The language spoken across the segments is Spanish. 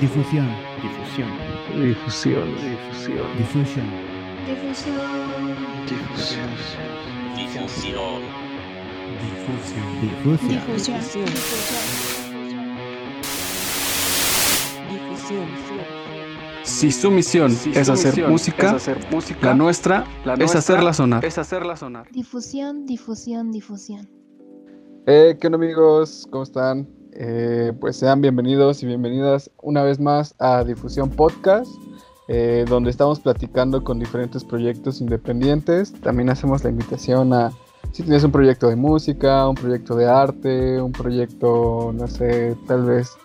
Difusión. Difusión. Difusión. Difusión. Difusión. Difusión. Difusión. Difusión. Difusión. Difusión. Difusión. Si su misión Si es su hacer misión música, es hacer música, la nuestra la es hacerla sonar. es hacerla sonar. Difusión, difusión, difusión. Eh, ¿Qué onda amigos? ¿Cómo están? Eh, pues sean bienvenidos y bienvenidas una vez más a Difusión Podcast, eh, donde estamos platicando con diferentes proyectos independientes. También hacemos la invitación a si tienes un proyecto de música, un proyecto de arte, un proyecto, no sé, tal vez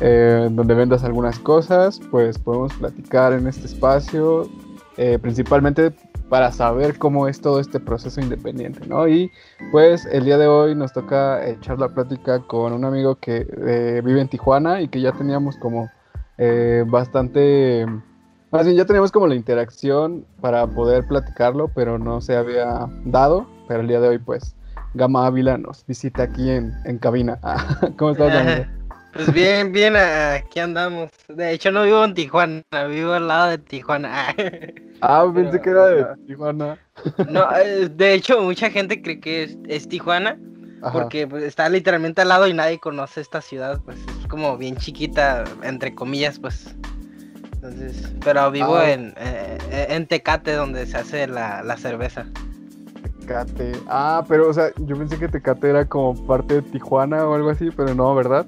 eh, donde vendas algunas cosas, pues podemos platicar en este espacio, eh, principalmente para saber cómo es todo este proceso independiente, ¿no? Y pues el día de hoy nos toca echar la plática con un amigo que eh, vive en Tijuana y que ya teníamos como eh, bastante, más bien ya teníamos como la interacción para poder platicarlo, pero no se había dado, pero el día de hoy pues Gama Ávila nos visita aquí en, en cabina. ¿Cómo estás, amigo? Pues bien, bien, aquí andamos. De hecho, no vivo en Tijuana, vivo al lado de Tijuana. Ah, pensé Pero, que era de. Tijuana. No, eh, de hecho, mucha gente cree que es, es Tijuana Ajá. porque pues, está literalmente al lado y nadie conoce esta ciudad. Pues es como bien chiquita, entre comillas, pues. Entonces, pero vivo Ah. en, eh, eh, en Tecate, donde se hace la, la cerveza. Tecate. Ah, pero o sea, yo pensé que Tecate era como parte de Tijuana o algo así, pero no, ¿verdad?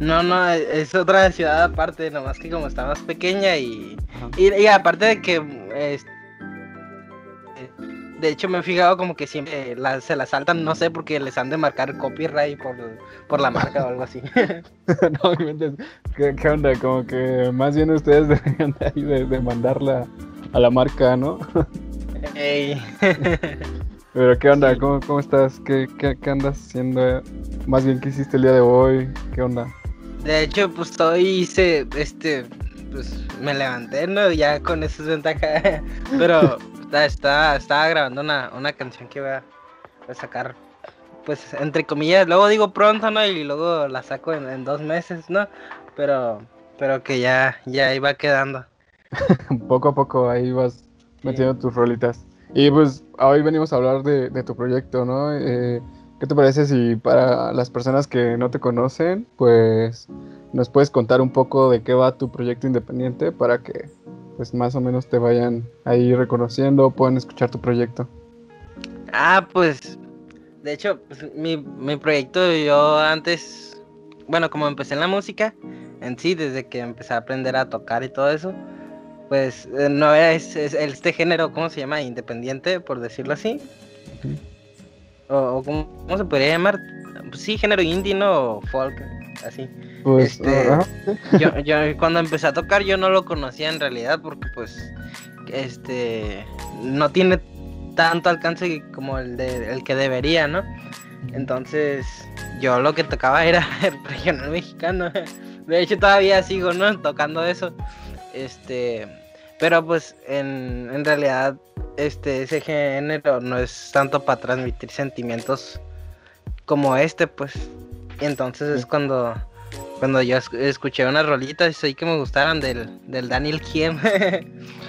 No, no, es otra ciudad aparte, nomás que como está más pequeña y, y, y aparte de que, de hecho me he fijado como que siempre la- se la saltan, no sé, porque les han de marcar copyright por, por la marca o algo así. no. ¿Qué, qué onda? Como que más bien ustedes deberían de de, de mandarla a la marca, ¿no? Ey. Pero ¿qué onda? Sí. ¿Cómo, cómo estás? ¿Qué, qué, qué andas haciendo? Más bien, ¿qué hiciste el día de hoy? ¿Qué onda? De hecho, pues hoy hice, este, pues me levanté, ¿no? Ya con eso es ventaja, pero está, está- estaba grabando una, una canción que voy a, voy a sacar, pues entre comillas, luego digo pronto, ¿no? Y luego la saco en, en dos meses, ¿no? Pero, pero que ya, ya iba quedando. poco a poco ahí vas metiendo tus rolitas. Y pues hoy venimos a hablar de, de tu proyecto, ¿no? Eh, ¿Qué te parece si para las personas que no te conocen, pues nos puedes contar un poco de qué va tu proyecto independiente para que pues más o menos te vayan ahí reconociendo, puedan escuchar tu proyecto? Ah, pues, de hecho, pues, mi, mi proyecto yo antes, bueno, como empecé en la música, en sí, desde que empecé a aprender a tocar y todo eso, pues eh, no era es, es- este género, ¿cómo se llama? Independiente, por decirlo así. O ¿cómo, cómo se podría llamar? Pues sí, género indie, ¿no? O folk, así. Pues, Este- yo cuando empecé a tocar yo no lo conocía en realidad porque pues este no tiene tanto alcance como el de el que debería, ¿no? Entonces yo lo que tocaba era el regional mexicano. De hecho todavía sigo, ¿no? Tocando eso. Este, pero pues en, en realidad este ese género no es tanto para transmitir sentimientos como este, pues. Y entonces es cuando cuando yo es- escuché unas rolitas y que me gustaron del, del Daniel Kiem.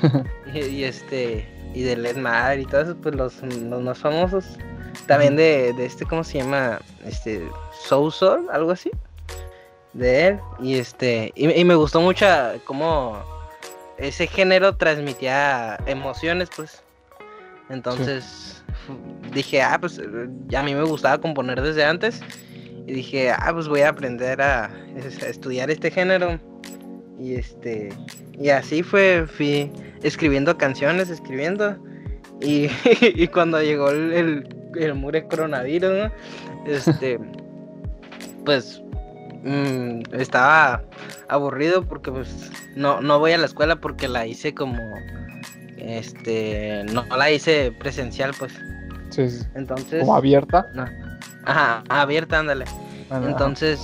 Y, y este y del Ed Mar y todos pues los, los más famosos. También de, de este cómo se llama este Soul algo así. De él. Y este y, y me gustó mucho cómo ese género transmitía emociones pues entonces dije ah pues ya a mí me gustaba componer desde antes y dije, ah, pues voy a aprender a, es- a estudiar este género. Y este, y así fue, fui escribiendo canciones, escribiendo. Y, y cuando llegó el, el, el mure coronavirus, ¿no? Este, pues mm, estaba aburrido porque pues no, no voy a la escuela porque la hice como, este, no la hice presencial, pues. sí, sí, Entonces, como abierta. no. Ajá, abierta, ándale. Ah, ajá. Entonces,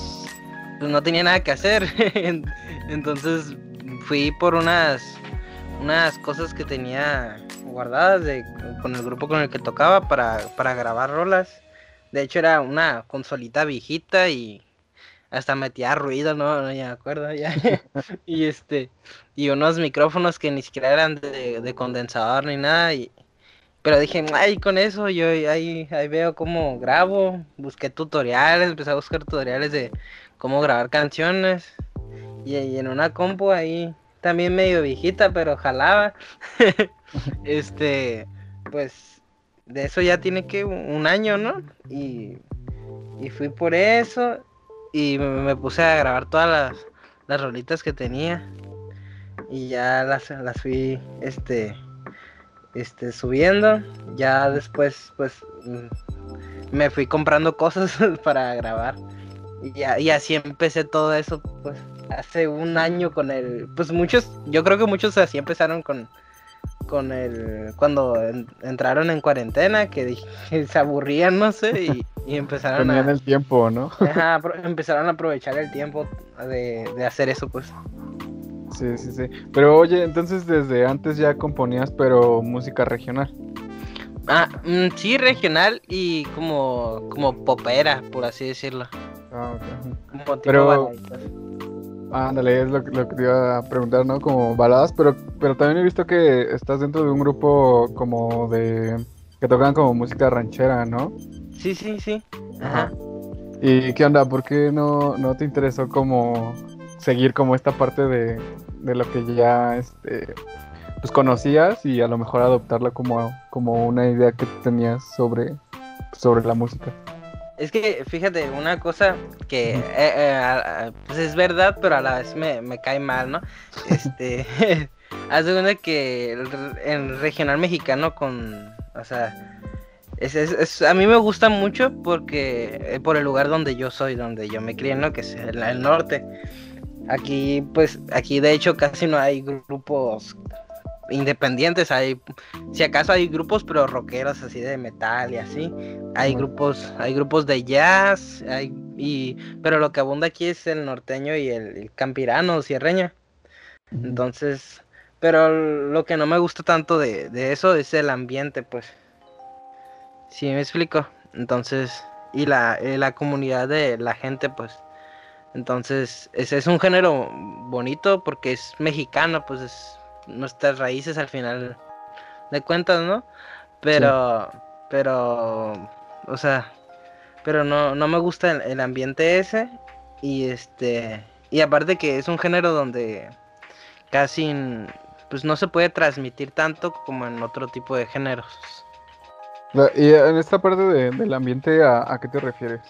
pues no tenía nada que hacer. Entonces fui por unas unas cosas que tenía guardadas de, con el grupo con el que tocaba para, para grabar rolas. De hecho era una consolita viejita y hasta metía ruido, no, no ya me acuerdo ya. y este, y unos micrófonos que ni siquiera eran de, de condensador ni nada. Y, pero dije, ay, con eso yo ahí, ahí veo cómo grabo. Busqué tutoriales, empecé a buscar tutoriales de cómo grabar canciones. Y, en una compu ahí, también medio viejita, pero jalaba. este, pues de eso ya tiene que un año, ¿no? Y, y fui por eso y me, puse a grabar todas las, las rolitas que tenía. Y ya las, las fui, este, este, subiendo. Ya después, pues, mm, me fui comprando cosas para grabar. Y, y así empecé todo eso, pues, hace un año con el... Pues muchos, yo creo que muchos así empezaron con, con el... Cuando en- entraron en cuarentena, que, se aburrían, no sé, y, y empezaron Tenían a... el tiempo, ¿no? Ajá, empezaron a aprovechar el tiempo de, de hacer eso, pues. Sí, sí, sí. Pero oye, entonces desde antes ya componías, pero música regional. Ah, mm, sí, regional y como, como popera, por así decirlo. Ah, ok. ujú. Como tipo Pero- baladitas. Ándale, es lo, que- lo que te iba a preguntar, ¿no? Como baladas, pero, pero también he visto que estás dentro de un grupo como de... que tocan como música ranchera, ¿no? Sí, sí, sí. Ajá. ¿Y qué onda? ¿Por qué no, no te interesó como seguir como esta parte de, de lo que ya este, pues conocías y a lo mejor adoptarla como, como una idea que tenías sobre, sobre la música? Es que, fíjate, una cosa que eh, eh, pues es verdad, pero a la vez me, me cae mal, ¿no? Este, haz de que el, el regional mexicano con, o sea, es, es- es- a mí me gusta mucho porque, eh, por el lugar donde yo soy, donde yo me crié, ¿no? Que es el norte. Aquí, pues, aquí de hecho casi no hay grupos independientes, hay, si acaso hay grupos, pero rockeros así de metal y así. Hay grupos, hay grupos de jazz, hay, y, pero lo que abunda aquí es el norteño y el, el campirano, sierreño. Entonces, pero lo que no me gusta tanto de, de eso es el ambiente, pues. Sí, me explico. Entonces, y la, eh, la comunidad de la gente, pues. Entonces, ese es un género bonito porque es mexicano, pues es nuestras raíces al final de cuentas, ¿no? Pero, pero, o sea, pero no, no me gusta el, el ambiente ese y este, y aparte que es un género donde casi, pues no se puede transmitir tanto como en otro tipo de géneros. Y en esta parte de- del ambiente, ¿a, a qué te refieres?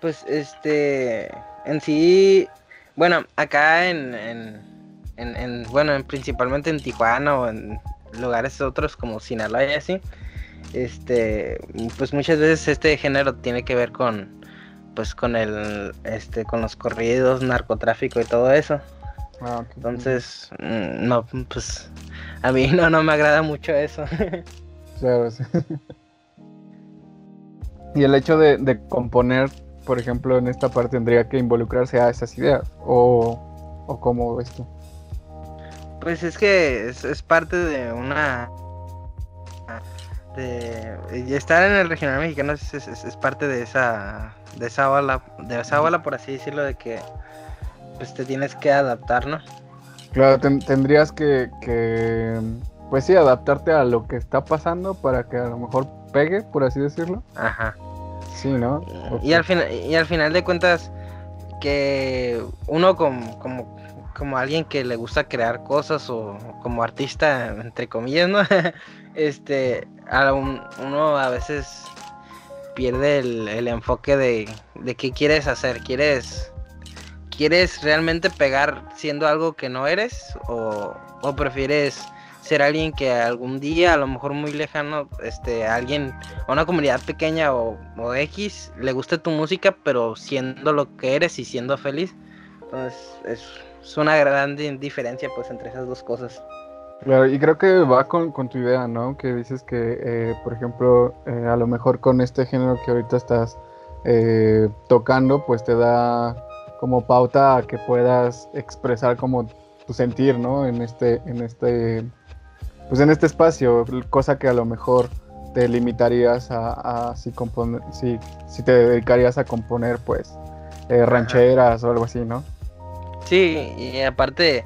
Pues este, en sí, bueno, acá en, en, en, en- bueno, en- principalmente en Tijuana o en lugares otros como Sinaloa y así, este, pues muchas veces este género tiene que ver con, pues con el, este, con los corridos, narcotráfico y todo eso. Ah. Entonces, mm, no, pues a mí no, no me agrada mucho eso. Claro, sí. Y el hecho de, de componer, por ejemplo, en esta parte tendría que involucrarse a esas ideas. ¿O, o cómo ves tú? Pues es que es, es parte de una. De, estar en el regional mexicano es, es- parte de esa de esa ola de esa ola por así decirlo de que pues te tienes que adaptar no Claro, ten- tendrías que, que, pues sí, adaptarte a lo que está pasando para que a lo mejor pegue, por así decirlo. ajá Sí, ¿no? y al final y al final de cuentas que uno como como como alguien que le gusta crear cosas o como artista entre comillas no este a un- uno a veces pierde el, el enfoque de, de qué quieres hacer. Quieres quieres realmente pegar siendo algo que no eres o, o prefieres ser alguien que algún día a lo mejor muy lejano este alguien una comunidad pequeña o, o X le guste tu música, pero siendo lo que eres y siendo feliz. Entonces es, es una gran di- diferencia pues entre esas dos cosas. Claro, y creo que va con, con tu idea, ¿no? Que dices que, eh, por ejemplo, eh, a lo mejor con este género que ahorita estás eh, tocando, pues te da como pauta a que puedas expresar como tu sentir, ¿no? En este, en este, pues en este espacio, cosa que a lo mejor te limitarías a, a si, compone- si, si te dedicarías a componer, pues, eh, rancheras o algo así, ¿no? Sí, y aparte,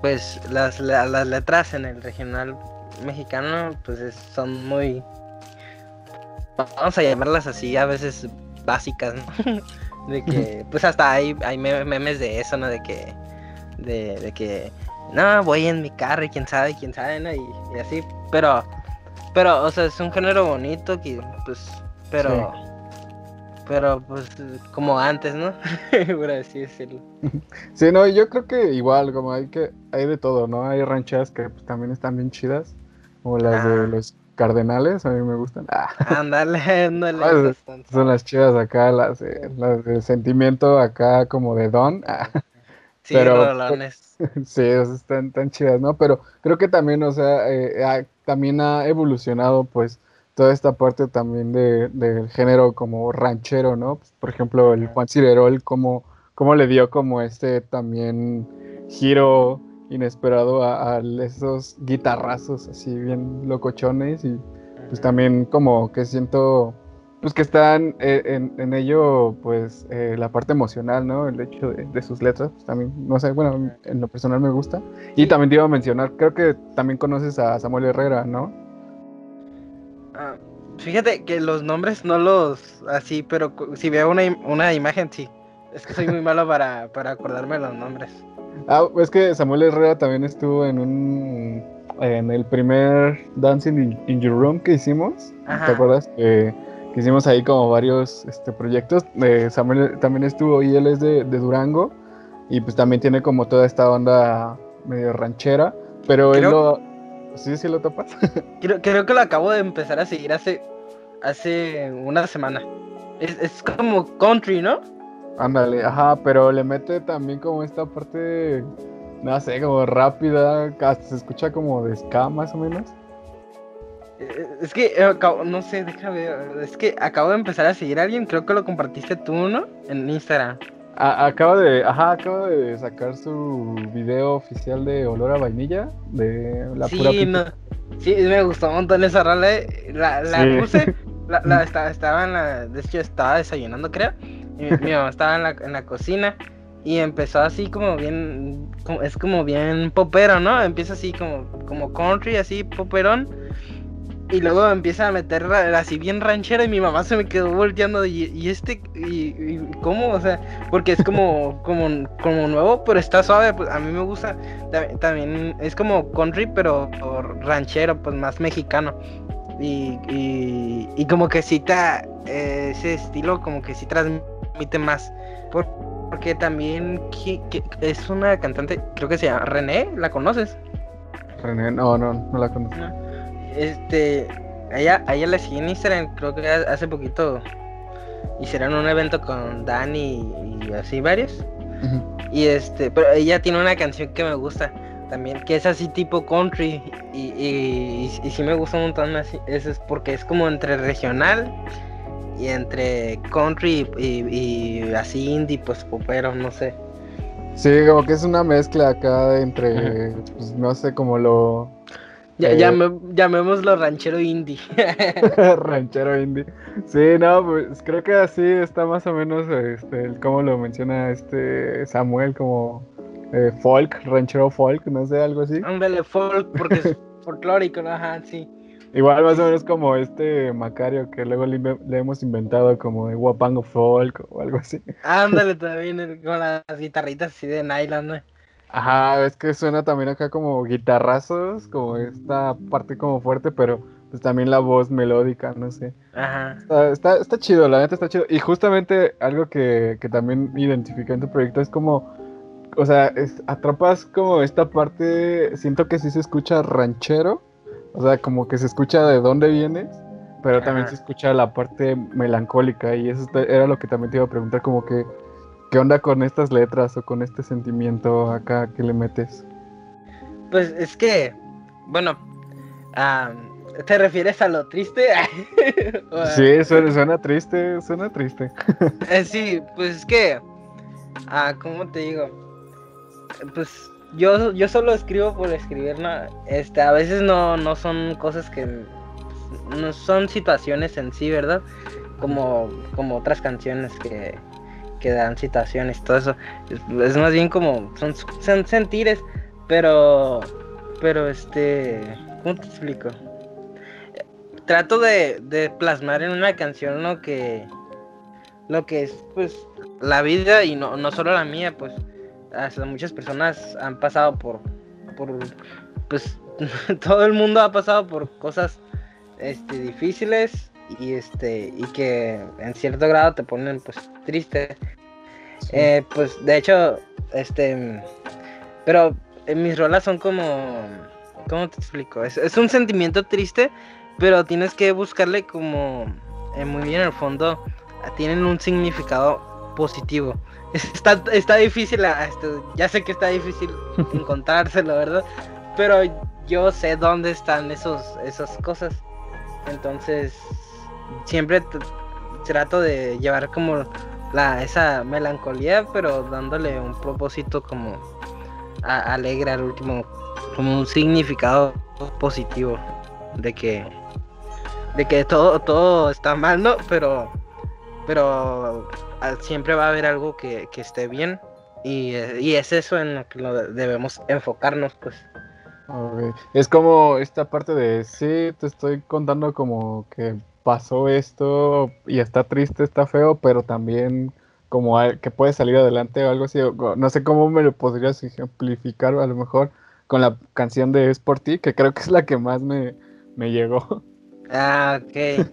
pues las, la- las letras en el regional mexicano, pues es- son muy, vamos a llamarlas así, a veces básicas, ¿no? De que, pues hasta hay, hay me- memes de eso, ¿no? De que, de, de que, no, voy en mi carro y quién sabe, quién sabe, ¿no? Y, y así, pero, pero, o sea, es un género bonito que, pues, pero, pero, pues, como antes, ¿no? Por así decirlo. Sí, no, yo creo que igual, como hay que, hay de todo, ¿no? Hay rancheras que pues, también están bien chidas, como las Ah. de los cardenales, a mí me gustan. Ah, Ándale, ándale. Ah, esas son- son las chidas acá, las, de- las de sentimiento acá como de Don. Ah, Sí, pero- rolones. sí, están tan chidas, ¿no? Pero creo que también, o sea, eh, ha- también ha evolucionado, pues, toda esta parte también de, del género como ranchero, ¿no? Pues, por ejemplo, el Juan Cirerol, como, como le dio como este también giro inesperado a, a esos guitarrazos así bien locochones y pues también como que siento pues que están eh, en, en ello pues eh, la parte emocional, ¿no? El hecho de, de sus letras, pues también, no sé, bueno, en lo personal me gusta. Y también te iba a mencionar, creo que también conoces a Samuel Herrera, ¿no? Ah, fíjate que los nombres no los así, pero si veo una, una imagen, sí. Es que soy muy malo para, para acordarme los nombres. Ah, es que Samuel Herrera también estuvo en un en el primer Dancing in, in Your Room que hicimos. Ajá. ¿Te acuerdas? Que, que hicimos ahí como varios este, proyectos. Eh, Samuel también estuvo y él es de, de Durango. Y pues también tiene como toda esta onda medio ranchera. Pero él lo. ¿Sí, sí lo topas? Creo, creo que lo acabo de empezar a seguir hace, hace una semana. Es, es como country, ¿no? Ándale, ajá, pero le mete también como esta parte, no sé, como rápida, hasta se escucha como de ska más o menos. Eh, Es que eh, no sé, déjame ver. Es que acabo de empezar a seguir a alguien, creo que lo compartiste tú, ¿no? En Instagram. A- acaba de, ajá, acaba de sacar su video oficial de Olor a Vainilla, de la pura sí, pipi. no. Sí, me gustó un montón esa rola. eh, La, la Sí. puse, la, la estaba, estaba en la. De hecho, estaba desayunando, creo. Y mi, mi mamá estaba en la, en la cocina. Y empezó así como bien. como- es como bien popero, ¿no? Empieza así como, como country, así poperón. Y luego empieza a meter así bien ranchero. Y mi mamá se me quedó volteando. Y, y este. Y, y cómo? O sea, porque es como, como, como nuevo, pero está suave. Pues a mí me gusta. Ta- También es como country, pero ranchero, pues más mexicano. Y, y, y como que cita ese estilo, como que sí transmite más. Por- porque también es una cantante, creo que se llama René, ¿la conoces? René, no, no, no la conozco. Este, a ella, a ella la seguí en Instagram, creo que ha- hace poquito hicieron un evento con Dani y así varios. Y este, pero ella tiene una canción que me gusta también, que es así tipo country. Y, y, y, y sí me gusta un montón así. Eso es porque es como entre regional y entre country y, y así indie, pues popero, no sé. Sí, como que es una mezcla acá entre, pues, no sé, como lo Ya, Eh. llamémoslo ranchero indie. ranchero indie. Sí, no, pues creo que así está más o menos, este, como lo menciona este Samuel, como eh, folk, ranchero folk, no sé, algo así. Ándale, folk, porque es folclórico, ¿no? Ajá, sí. Igual más o menos como este Macario que luego le, hemos inventado como de Guapango folk o algo así. Ándale también con las guitarritas así de nylon, ¿no? Ajá, es que suena también acá como guitarrazos, como esta parte como fuerte, pero pues también la voz melódica, no sé. Ajá. Está, está, está chido, la neta está chido. Y justamente algo que, que también identifica en tu proyecto es como, o sea, es- atrapas como esta parte, siento que sí se escucha ranchero, o sea, como que se escucha de dónde vienes, pero también se escucha la parte melancólica y eso está- era lo que también te iba a preguntar, como que, ¿qué onda con estas letras o con este sentimiento acá que le metes? Pues es que, bueno, ¿te refieres a lo triste? A- Sí, suena, suena triste, suena triste. Eh, sí, pues es que, ah, ¿cómo te digo? Pues yo, yo solo escribo por escribir, ¿no? Este, a veces no, no son cosas que, no son situaciones en sí, ¿verdad? Como, como otras canciones que, que dan citaciones todo eso. Es, más bien como, son, son sentires, pero, pero este, ¿cómo te explico? Trato de, de plasmar en una canción lo que, lo que es, pues, la vida y no, no solo la mía, pues, hasta muchas personas han pasado por, por, pues, todo el mundo ha pasado por cosas, este, difíciles y este, y que en cierto grado te ponen, pues, triste. Eh, pues, de hecho, este, pero en mis rolas son como, ¿cómo te explico? Es, es un sentimiento triste, pero tienes que buscarle como, eh, muy bien en el fondo, tienen un significado positivo. Está, está difícil, ah, este, ya sé que está difícil encontrárselo, ¿verdad? Pero yo sé dónde están esos, esas cosas. Entonces, siempre trato de llevar como la, esa melancolía, pero dándole un propósito como alegre al último, como un significado positivo de que de que todo todo está mal, ¿no? Pero pero ah, siempre va a haber algo que, que esté bien y, y es eso en lo que debemos enfocarnos, pues. Es como esta parte de, sí, te estoy contando como que pasó esto y está triste, está feo, pero también como que puede salir adelante o algo así. No sé cómo me lo podrías ejemplificar a lo mejor con la canción de Es por ti, que creo que es la que más me, me llegó. Ah, ok.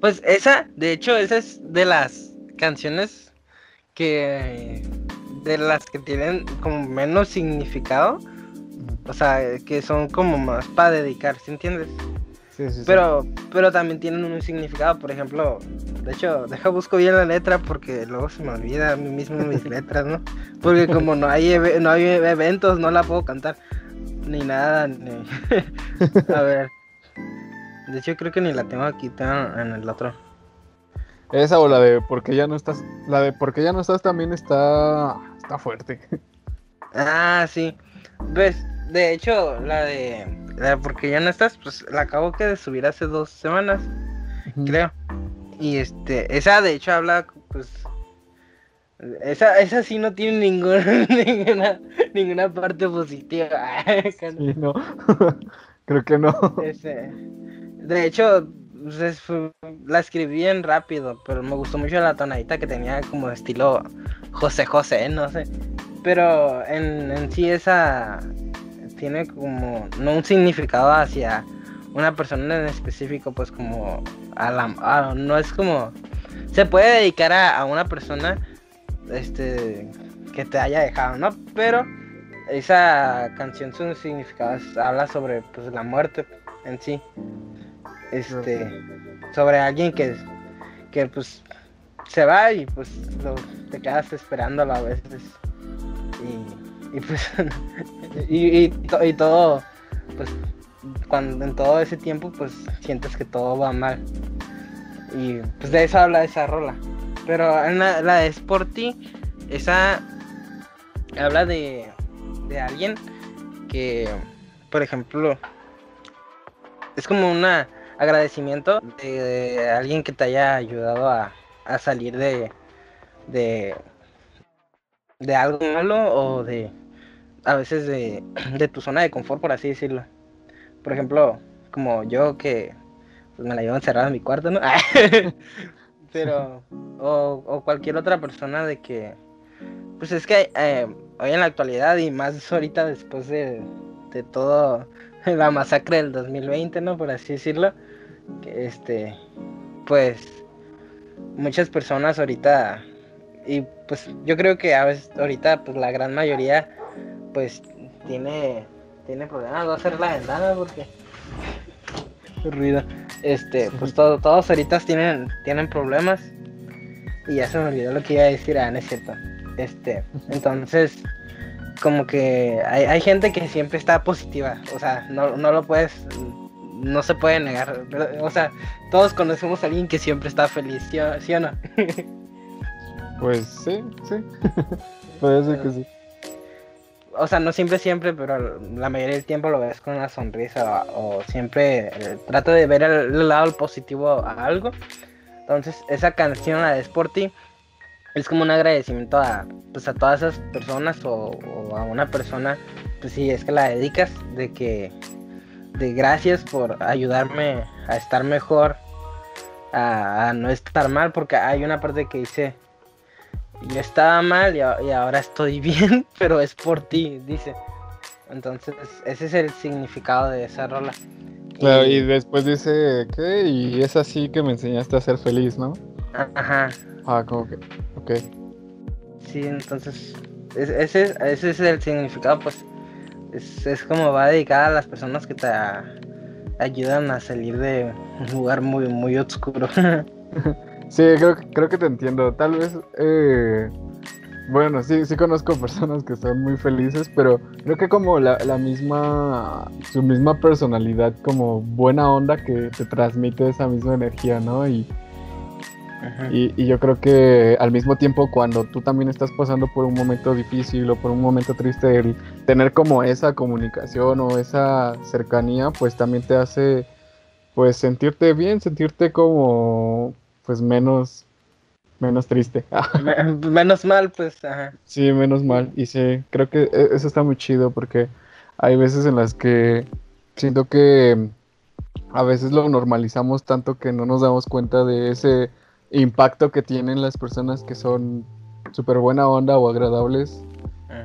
Pues esa, de hecho, esa es de las canciones que de las que tienen como menos significado, o sea, que son como más para dedicar, ¿sí entiendes? Sí, sí, sí. Pero, pero también tienen un significado, por ejemplo, de hecho, deja busco bien la letra porque luego se me olvida a mí mismo mis letras, ¿no? Porque como no hay no hay eventos, no la puedo cantar ni nada, ni... a ver. De hecho, creo que ni la tengo aquí, tengo en el otro. Esa o la de porque ya no estás, la de porque ya no estás también está, está fuerte. Ah, sí. Ves, de hecho, la de porque ya no estás, pues la acabo que de subir hace dos semanas. creo. Y este, esa de hecho habla, pues, esa, esa sí no tiene ningún, ninguna, ninguna parte positiva. Sí, no. Creo que no. Este, de hecho, pues, fue- la escribí bien rápido, pero me gustó mucho la tonadita que tenía como estilo José José, no sé. Pero en, en sí esa tiene como, no un significado hacia una persona en específico, pues como a la, a- no es como, se puede dedicar a, a una persona, este, que te haya dejado, ¿no? Pero esa canción su significado habla sobre pues la muerte en sí. Este sobre alguien que que pues se va y pues lo, te quedas esperándolo a veces. Y, y pues y, y to- y todo pues cuando en todo ese tiempo pues sientes que todo va mal. Y pues de eso habla esa rola. Pero en la, la de Sporty esa habla de de alguien que, por ejemplo, es como un agradecimiento de, de alguien que te haya ayudado a, a salir de, de, de algo malo o de, a veces de, de tu zona de confort, por así decirlo. Por ejemplo, como yo que pues, me la llevo encerrada en mi cuarto, ¿no? Pero, o, o cualquier otra persona de que, pues es que eh, hoy en la actualidad y más ahorita después de, de todo la masacre del 2020, ¿no? Por así decirlo, que este, pues muchas personas ahorita y pues yo creo que a veces ahorita pues la gran mayoría pues tiene tiene problemas, voy a hacer la ventana porque ruido. Este, pues todo, todos ahorita tienen tienen problemas y ya se me olvidó lo que iba a decir, ah, no es cierto. Este, entonces, como que hay, hay gente que siempre está positiva, o sea, no, no lo puedes, no se puede negar, pero, o sea, todos conocemos a alguien que siempre está feliz, ¿sí o, sí o no? Pues sí, sí. Puede ser que sí. O sea, no siempre, siempre, pero la mayoría del tiempo lo ves con una sonrisa o, siempre eh, trato de ver el, lado positivo a algo. Entonces, esa canción, la de Sporty, es como un agradecimiento a, pues, a todas esas personas o, o a una persona, pues si es que la dedicas, de que, de gracias por ayudarme a estar mejor, a, a no estar mal, porque hay una parte que dice, yo estaba mal y, y ahora estoy bien, pero es por ti, dice. Entonces, ese es el significado de esa rola. Claro, y después dice, ¿qué? Y es así que me enseñaste a ser feliz, ¿no? Ajá, Ah, como que, ok. sí, entonces, es- ese, es- ese es el significado, pues, es, es como va dedicada a las personas que te ayudan a salir de un lugar muy, muy oscuro. Sí, creo, que- creo que te entiendo. Tal vez, eh, bueno, sí, sí conozco personas que son muy felices, pero creo que como la, la misma, su misma personalidad, como buena onda que te transmite esa misma energía, ¿no? Y, y, y yo creo que al mismo tiempo cuando tú también estás pasando por un momento difícil o por un momento triste, el tener como esa comunicación o esa cercanía, pues también te hace, pues sentirte bien, sentirte como, pues menos, menos triste. Me- Menos mal, pues, ajá. Sí, menos mal. Y sí, creo que e- eso está muy chido porque hay veces en las que siento que a veces lo normalizamos tanto que no nos damos cuenta de ese impacto que tienen las personas que son súper buena onda o agradables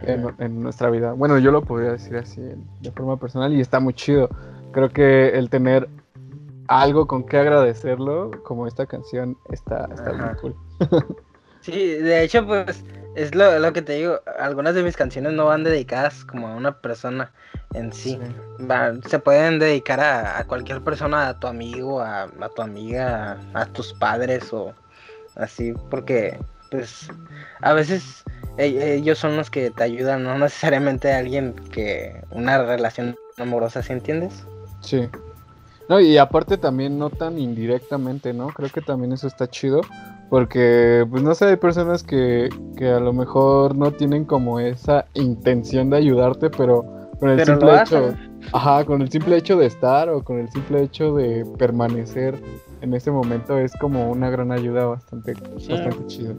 en, en nuestra vida. Bueno, yo lo podría decir así de forma personal y está muy chido. Creo que el tener algo con que agradecerlo, como esta canción, está, está muy cool. Sí, de hecho, pues es lo, lo que te digo. Algunas de mis canciones no van dedicadas como a una persona en sí. Va- se pueden dedicar a, a cualquier persona, a tu amigo, a, a tu amiga, a, a tus padres o así, porque pues a veces e- ellos son los que te ayudan, no necesariamente alguien que una relación amorosa, ¿sí entiendes? Sí. No, y aparte también no tan indirectamente, ¿no? Creo que también eso está chido. Porque, pues no sé, hay personas que, que a lo mejor no tienen como esa intención de ayudarte, pero con el Pero simple hecho, ajá, con el simple hecho de estar o con el simple hecho de permanecer en ese momento es como una gran ayuda bastante, Sí. bastante chido.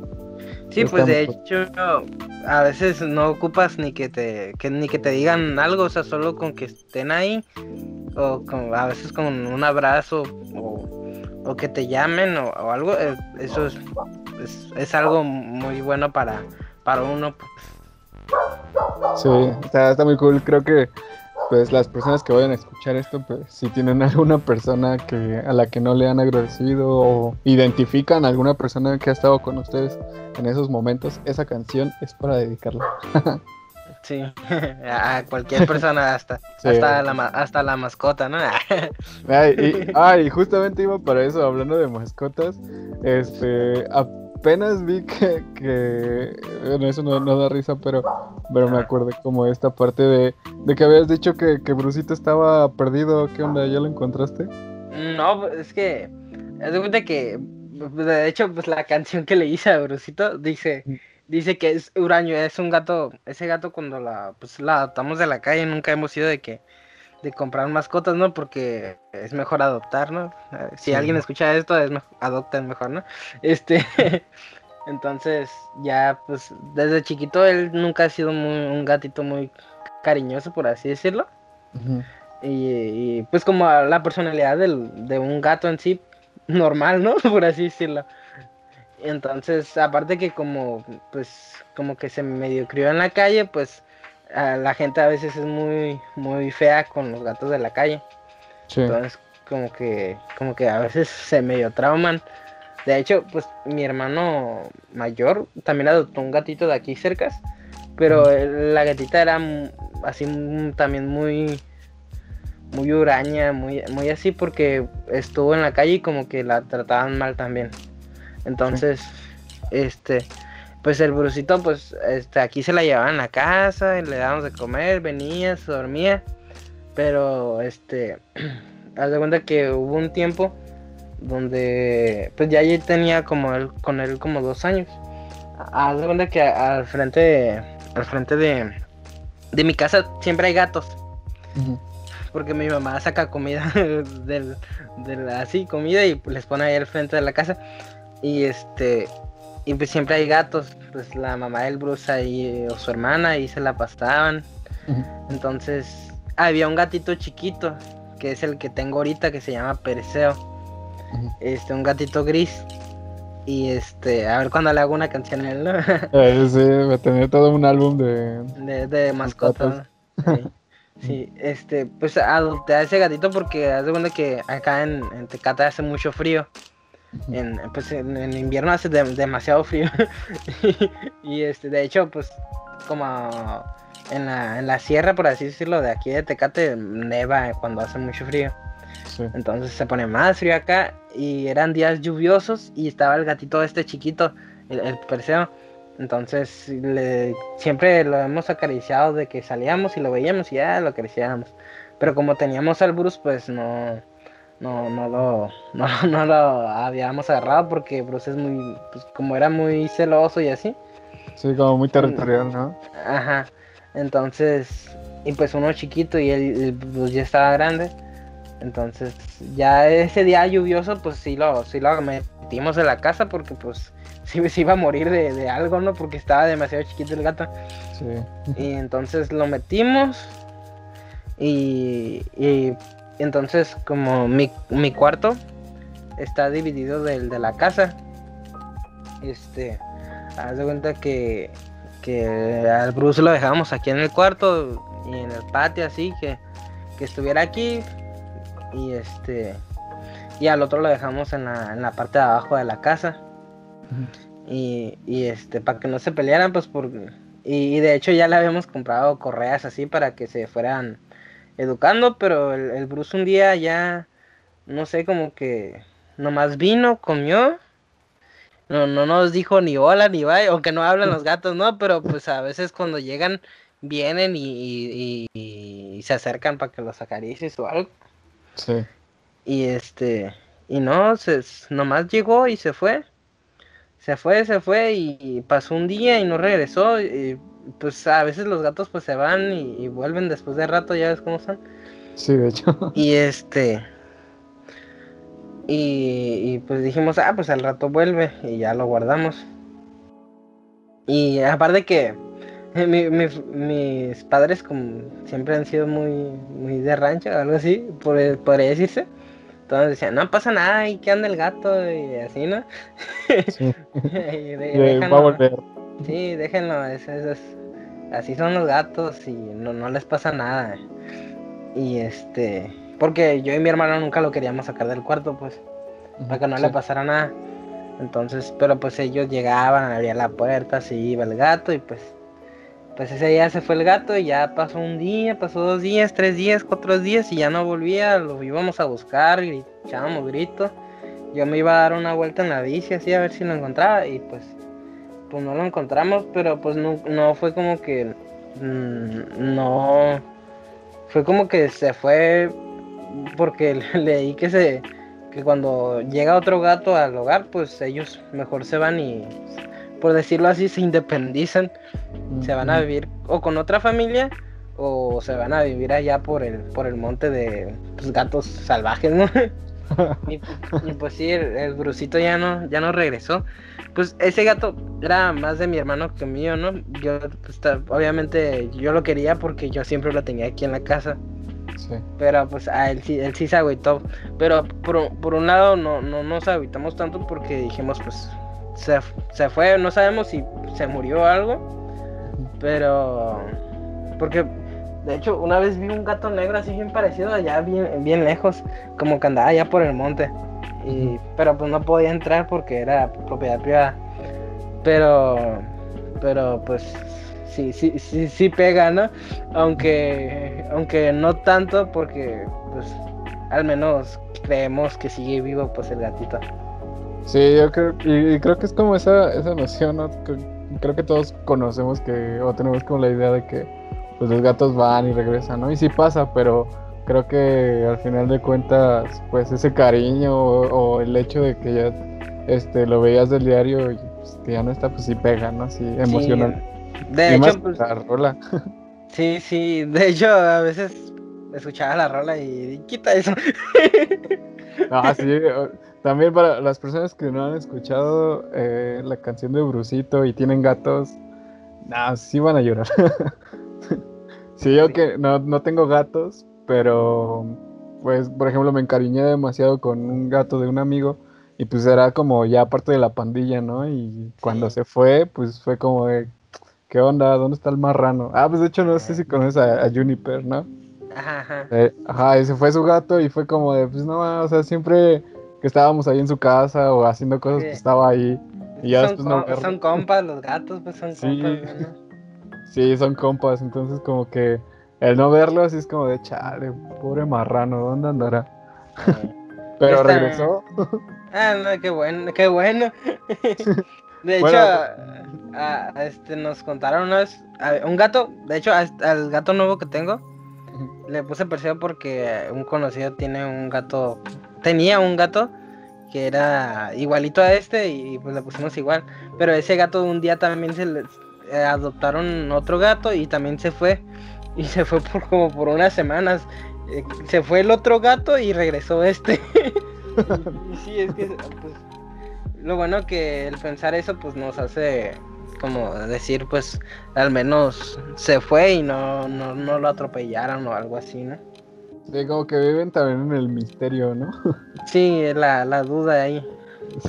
Sí, pues de hecho a veces no ocupas ni que te que ni que te digan algo, o sea, solo con que estén ahí o con, a veces con un abrazo o, o que te llamen o, o algo, eh, eso es, es, es algo muy bueno para para uno. pues. Sí, está, está muy cool. Creo que pues las personas que vayan a escuchar esto, pues si tienen alguna persona que a la que no le han agradecido o identifican a alguna persona que ha estado con ustedes en esos momentos, esa canción es para dedicarla. Sí, a cualquier persona hasta Sí. hasta la hasta la mascota, ¿no? Ay, y, ay, justamente iba para eso, hablando de mascotas. Este, apenas vi que, que eso no, da risa, pero, pero me acordé como esta parte de, de que habías dicho que, que Brusito estaba perdido. ¿Qué onda? ¿Ya lo encontraste? No, es que haz de que de hecho pues la canción que le hice a Brusito dice dice que es huraño, es un gato, ese gato cuando la pues la adoptamos de la calle nunca hemos sido de que de comprar mascotas, ¿no? Porque es mejor adoptar, ¿no? Si Sí. alguien escucha esto, es mejor, adopten mejor, ¿no? Este entonces ya pues desde chiquito él nunca ha sido muy, un gatito muy cariñoso, por así decirlo. Y, y, pues como la personalidad del- de un gato en sí, normal, ¿no? Por así decirlo. Entonces, aparte que como, pues, como que se medio crió en la calle, pues, a la gente a veces es muy, muy fea con los gatos de la calle. Sí. Entonces, como que, como que a veces se medio trauman. De hecho, pues, mi hermano mayor también adoptó un gatito de aquí cerca, pero la gatita era así también muy, muy huraña, muy, muy así porque estuvo en la calle y como que la trataban mal también. Entonces, este, pues el brusito, pues, este, aquí se la llevaban a la casa, y le dábamos de comer, venía, se dormía, pero, este, haz de cuenta que hubo un tiempo donde, pues ya yo tenía como él, con él como dos años. Haz de cuenta que al frente, de, al frente de, de mi casa siempre hay gatos. Porque mi mamá saca comida del, del- así comida y les pone ahí al frente de la casa. Y este y pues siempre hay gatos, pues la mamá del Bruce ahí o su hermana ahí se la pasaban. Ujú. Entonces había un gatito chiquito, que es el que tengo ahorita, que se llama Perseo. Ujú. Este, un gatito gris. Y este, a ver cuando le hago una canción a él, ¿no? Eh, sí, va a tener todo un álbum de... de, de mascota. ¿no? Sí. Sí, este, pues adopté a ese gatito porque haz de cuenta que acá en, en Tecate hace mucho frío. En, pues en, en invierno hace de- demasiado frío. y este, de hecho, pues como en la, en la sierra, por así decirlo, de aquí de Tecate, neva cuando hace mucho frío. Sí. Entonces se pone más frío acá y eran días lluviosos y estaba el gatito este chiquito, el, el Perseo. Entonces le- siempre lo hemos acariciado de que salíamos y lo veíamos y ya lo acariciábamos. Pero como teníamos al Bruce, pues no, no, no, lo, no, no lo habíamos agarrado porque Bruce es muy, pues como era muy celoso y así. Sí, como muy territorial, ¿no? Ajá. Entonces, y pues uno chiquito y él, pues, ya estaba grande. Entonces, ya ese día lluvioso, pues sí lo, sí lo metimos en la casa porque pues sí iba a morir de, de algo, ¿no? Porque estaba demasiado chiquito el gato. Sí. Y entonces lo metimos. Y, y entonces como mi, mi cuarto está dividido del de la casa. Este, haz de cuenta que, que al Bruce lo dejábamos aquí en el cuarto y en el patio así, que, que estuviera aquí. Y este, y al otro lo dejamos en la, en la parte de abajo de la casa. Y, y este, para que no se pelearan, pues por... Y, y de hecho ya le habíamos comprado correas así para que se fueran educando, pero el, el Bruce un día ya, no sé, como que nomás vino, comió, no, no nos dijo ni hola ni bye, aunque no hablan los gatos, ¿no? Pero pues a veces cuando llegan, vienen y, y- y- y se acercan para que los acaricies o algo. Sí. Y este, y no, se, nomás llegó y se fue. Se fue, se fue y, pasó un día y no regresó. Y pues a veces los gatos pues se van y, y vuelven después de rato, ya ves cómo son. Sí, de hecho. Y este, y, y, pues dijimos, ah, pues al rato vuelve y ya lo guardamos. Y aparte que mi- mi- mis padres como siempre han sido muy, muy de rancho, algo así, por- podría decirse. Entonces decían, no pasa nada, y que anda el gato y así, ¿no? Sí. Y de- Y, va a volver. Sí, déjenlo, es- es- es- así son los gatos y no, no les pasa nada. Y este, porque yo y mi hermano nunca lo queríamos sacar del cuarto, pues, para que no le pasara nada. Entonces, pero pues ellos llegaban, abrían la puerta, se iba el gato y pues, pues ese día se fue el gato y ya pasó un día, pasó dos días, tres días, cuatro días y ya no volvía, lo íbamos a buscar, y echábamos gritos. Yo me iba a dar una vuelta en la bici así a ver si lo encontraba y pues, pues no lo encontramos, pero pues no, no fue como que, mm, no, fue como que se fue porque leí que se que cuando llega otro gato al hogar, pues ellos mejor se van y por decirlo así se independizan, se van a vivir o con otra familia o se van a vivir allá por el por el monte de pues, gatos salvajes, ¿no? y, y, pues sí, el, el Brucito ya no ya no regresó. Pues ese gato era más de mi hermano que mío, ¿no? Yo pues, obviamente yo lo quería porque yo siempre lo tenía aquí en la casa. Sí. Pero pues a él sí, él sí se agüitó. Pero por, por un lado no, no nos agüitamos tanto porque dijimos pues se, se fue, no sabemos si se murió o algo. Pero porque de hecho una vez vi un gato negro así bien parecido allá bien, bien lejos, como que andaba allá por el monte. Y, pero pues no podía entrar porque era propiedad privada. Pero pero pues sí, sí, sí, sí pega, ¿no? Aunque, aunque no tanto porque, pues, al menos creemos que sigue vivo, pues, el gatito. Sí, yo creo, y, y creo que es como esa, esa noción, ¿no? Creo que todos conocemos que, o tenemos como la idea de que pues los gatos van y regresan, ¿no? Y sí pasa, pero creo que al final de cuentas, pues ese cariño o, o el hecho de que ya este, lo veías del diario y pues, que ya no está, pues sí pega, ¿no? Sí, emocional. De y más hecho, pues, la rola. sí, sí, de hecho, a veces escuchaba la rola y quita eso. Ah, sí. También para las personas que no han escuchado eh, la canción de Brusito y tienen gatos, nah, sí van a llorar. sí, yo que no, no tengo gatos, pero pues, por ejemplo, me encariñé demasiado con un gato de un amigo y pues era como ya parte de la pandilla, ¿no? Y cuando Sí. se fue, pues fue como de, ¿qué onda? ¿Dónde está el marrano? Ah, pues de hecho no sé si conoces a, a Juniper, ¿no? Ajá, ajá. Eh, ajá, ese fue su gato y fue como de, pues no, o sea, siempre que estábamos ahí en su casa o haciendo cosas, Sí. pues estaba ahí. Y ya son, después no son compas, los gatos, pues son Sí. compas. ¿no? Sí, son compas, entonces como que el no verlo así es como de, chale, pobre marrano, ¿dónde andará? Pero regresó. Ah, no, qué bueno, qué bueno. De hecho, a- a- este, nos contaron una vez, a- un gato, de hecho, a- al gato nuevo que tengo, le puse parecido porque un conocido tiene un gato, tenía un gato que era igualito a este y pues le pusimos igual. Pero ese gato un día también se le eh, adoptaron otro gato y también se fue. Y se fue por como por unas semanas. Eh, se fue el otro gato y regresó este. y sí, es que pues, lo bueno que el pensar eso pues nos hace como decir pues al menos se fue y no, no, no lo atropellaron o algo así, ¿no? Sí, como que viven también en el misterio, ¿no? Sí, la, la duda ahí.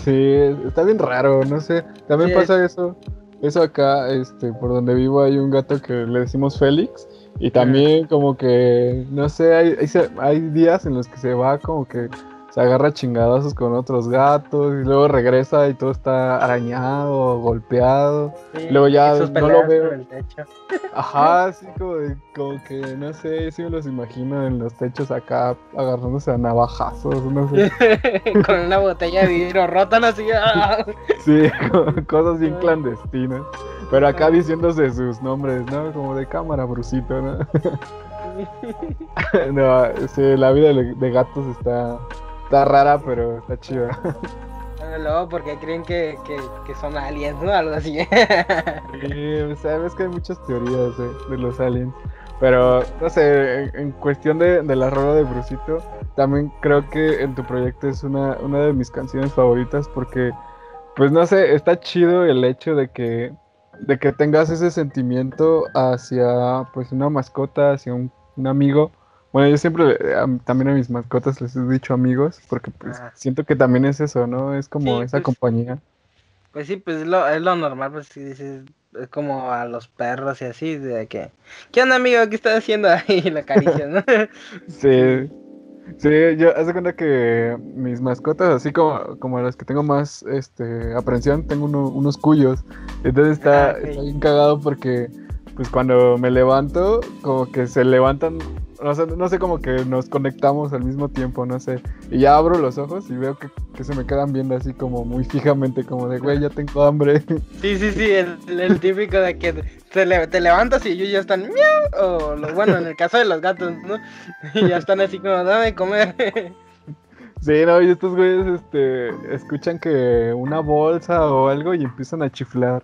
Sí, está bien raro, no sé. También Sí, pasa eso. Eso acá, este, por donde vivo hay un gato que le decimos Félix. Y también como que, no sé, hay, hay, días en los que se va como que se agarra chingadazos con otros gatos y luego regresa y todo está arañado, golpeado. Sí, Luego ya no lo veo. el techo. Ajá, así como, de- como que, no sé, sí me los imagino en los techos acá agarrándose a navajazos, no sé. Con una botella de vidrio rota, así. ¡ah! Sí, cosas bien clandestinas. Pero acá diciéndose sus nombres, ¿no? Como de cámara, Brusito, ¿no? no, sí, la vida de gatos está, está rara, pero está chida. Luego, porque creen que, que, que son aliens, ¿no? Algo así. Sí, sabes que hay muchas teorías de, de los aliens. Pero, no sé, en, en cuestión de, de la rola de Brusito, también creo que en tu proyecto es una, una de mis canciones favoritas porque, pues no sé, está chido el hecho de que, de que tengas ese sentimiento hacia, pues, una mascota, hacia un, un amigo. Bueno, yo siempre eh, a- también a mis mascotas les he dicho amigos porque, pues, Ajá. siento que también es eso, ¿no? Es como Sí, esa pues, compañía. Pues sí, pues es lo, es lo normal, pues si dices, es como a los perros y así, de que, ¿qué onda amigo? ¿Qué estás haciendo ahí? Y la acaricias, ¿no? Sí, sí, yo haz de cuenta que mis mascotas, así como, como las que tengo más este aprensión, tengo uno- unos cuyos. Entonces está, Ah, está bien cagado porque pues cuando me levanto, como que se levantan, no sé, no sé, como que nos conectamos al mismo tiempo, no sé. Y ya abro los ojos y veo que, que se me quedan viendo así como muy fijamente, como de, güey, ya tengo hambre. Sí, sí, sí, el, el típico de que te, le- te levantas y ellos ya están miau, o lo, bueno, en el caso de los gatos, ¿no? Y ya están así como, dame de comer. Sí, no, y estos güeyes este, escuchan que una bolsa o algo y empiezan a chiflar.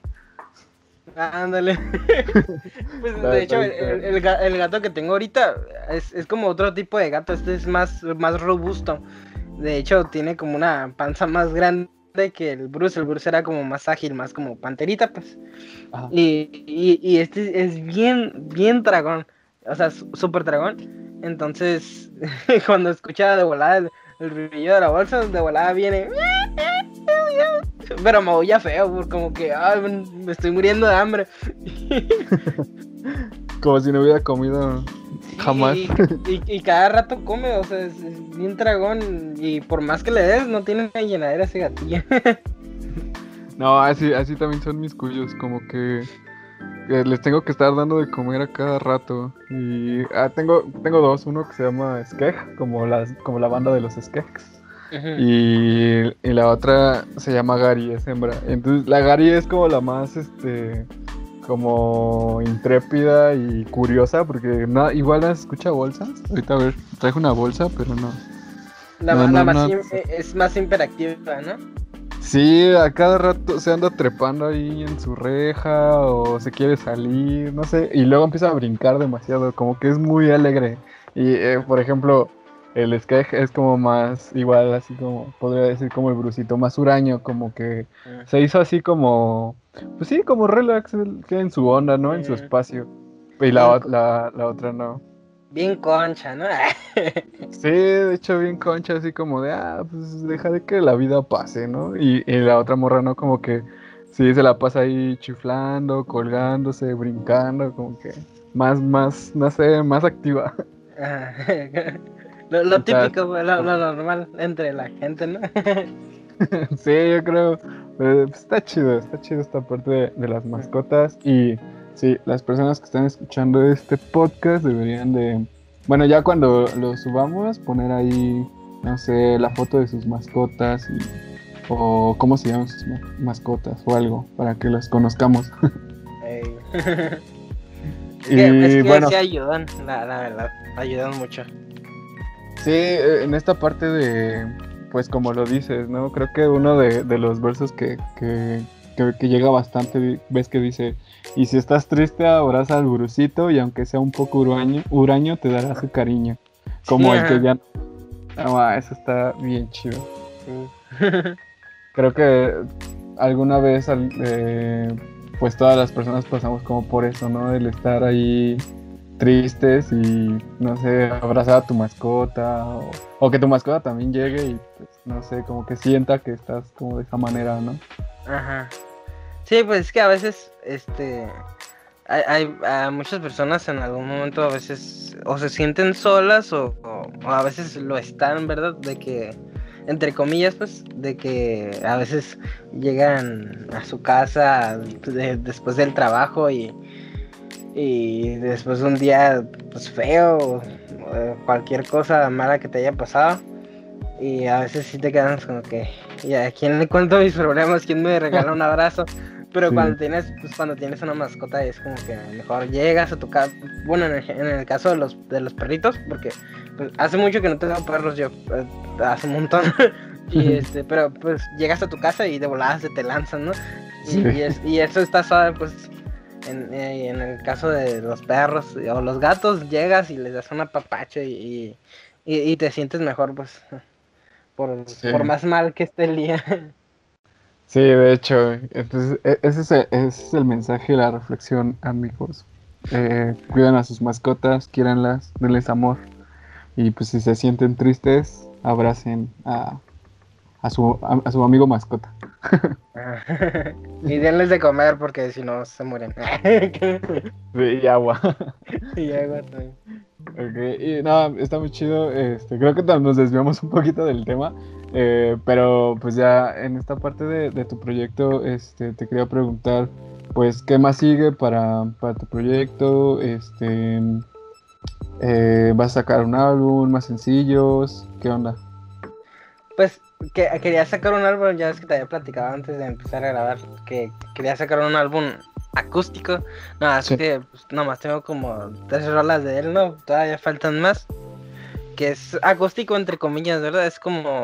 Ándale. Pues de hecho, el, gato que tengo ahorita es, es como otro tipo de gato. Este es más, más robusto. De hecho, tiene como una panza más grande que el Bruce. El Bruce era como más ágil, más como panterita, pues. Y, y, y este es bien, bien dragón. O sea, súper dragón. Entonces, cuando escucha de volada el, el brillo de la bolsa, de volada viene. Pero maulla feo, por como que "Ay, me estoy muriendo de hambre. Como si no hubiera comido jamás. Y, y- y cada rato come, o sea, es, es bien dragón. Y por más que le des, no tiene una llenadera ese gatillo. No, así, así también son mis cuyos, como que, que les tengo que estar dando de comer a cada rato. Y ah, tengo, tengo dos, uno que se llama Skeg, como, las, como la banda de los Skegs. Y, y la otra se llama Gary, es hembra. Entonces la Gary es como la más, este, como intrépida y curiosa, porque no, igual no escucha bolsas. Ahorita a ver, traje una bolsa, pero no. La, No, la más es más hiperactiva, ¿no? Sí, a cada rato se anda trepando ahí en su reja o se quiere salir, no sé, y luego empieza a brincar demasiado, como que es muy alegre. Y, eh, por ejemplo, el sketch es como más, igual, así como, podría decir como el brusito, más huraño, como que Mm. se hizo así como, pues sí, como relax, en su onda, ¿no? En su Mm. espacio. Y la, la, la otra no. Bien concha, ¿no? Sí, de hecho, bien concha, así como de, ah, pues deja de que la vida pase, ¿no? Y, y la otra morra, ¿no? Como que sí, se la pasa ahí chiflando, colgándose, brincando, como que más, más, no sé, más activa. Lo, típico, pues, lo, lo normal entre la gente, ¿no? Sí, yo creo. pues, está chido, está chido esta parte de, de las mascotas. Y sí, las personas que están escuchando este podcast deberían de. Bueno, ya cuando lo subamos, poner ahí, no sé, la foto de sus mascotas y, o cómo se llaman sus ma- mascotas o algo, para que los conozcamos. Y que, es que bueno. sí ayudan, la, la verdad, ayudan mucho. Sí, eh, en esta parte de, pues como lo dices, ¿no? Creo que uno de, de los versos que, que, que- que llega bastante, ves que dice, y si estás triste, abraza al brusito y aunque sea un poco huraño, huraño te dará su cariño. Como Sí, el que ya... Ah, eso está bien chido. Sí. Creo que alguna vez, al- eh, pues todas las personas pasamos como por eso, ¿no? El estar ahí tristes y, no sé, abrazar a tu mascota o, que tu mascota también llegue y, pues, no sé, como que sienta que estás como de esa manera, ¿no? Ajá. Sí, pues es que a veces, este, hay, hay muchas personas en algún momento a veces o se sienten solas o, o- o a veces lo están, ¿verdad? De que, entre comillas, pues, de que a veces llegan a su casa de- después del trabajo y, y después de un día, pues, feo, o cualquier cosa mala que te haya pasado. Y a veces sí te quedas como que, ¿y a quién le cuento mis problemas? ¿Quién me regala un abrazo? Pero Sí. cuando tienes, pues cuando tienes una mascota es como que mejor llegas a tu casa. Bueno, en el, en el caso de los, de los perritos, porque pues, hace mucho que no tengo perros yo, eh, hace un montón. y este, pero pues llegas a tu casa y de volada se te lanzan, ¿no? Y, Sí. y es- y eso está suave, pues en, eh, en el caso de los perros o los gatos, llegas y les das un apapacho y, y, te sientes mejor, pues, por, Sí. por más mal que esté el día. Sí, de hecho, entonces e- ese es el, ese es el mensaje y la reflexión, amigos. Eh, cuidan a sus mascotas, quiéranlas, denles amor. Y pues si se sienten tristes, abracen a, a, su, a, a su amigo mascota. y denles de comer porque si no se mueren. Y agua. y agua también. Ok, y nada, está muy chido. Este, creo que nos desviamos un poquito del tema. eh, pero pues ya en esta parte de, de tu proyecto, este, te quería preguntar, pues, ¿qué más sigue para, para tu proyecto? Este, eh, ¿Vas a sacar un álbum, más sencillos? ¿Qué onda? Pues que, quería sacar un álbum, ya ves que te había platicado antes de empezar a grabar, que quería sacar un álbum acústico. No, es Sí. que pues, nomás tengo como tres rolas de él, ¿no? Todavía faltan más. Que es acústico entre comillas, ¿verdad? Es como...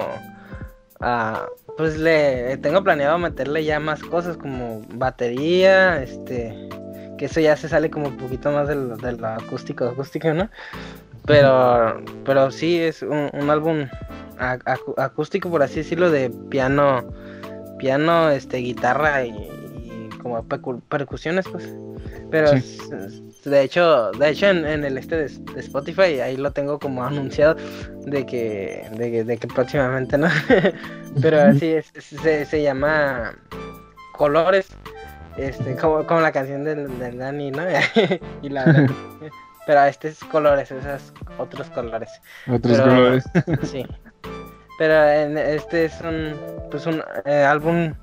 ah, pues le tengo planeado meterle ya más cosas como batería, este... Que eso ya se sale como un poquito más de lo, de lo acústico, acústico, ¿no? Pero, pero sí es un, un álbum acústico, por así decirlo, de piano, piano, este, guitarra y, y como percusiones, pues. Pero Sí. de hecho, de hecho en, en el este de, de Spotify ahí lo tengo como anunciado de que, de, que- de que próximamente, ¿no? Pero así es, es- se, se llama Colores, este, como, como la canción del, del Dani, ¿no? y la pero este es colores, esos otros colores. Otros Pero- colores. Sí. Pero en este es un pues un eh, álbum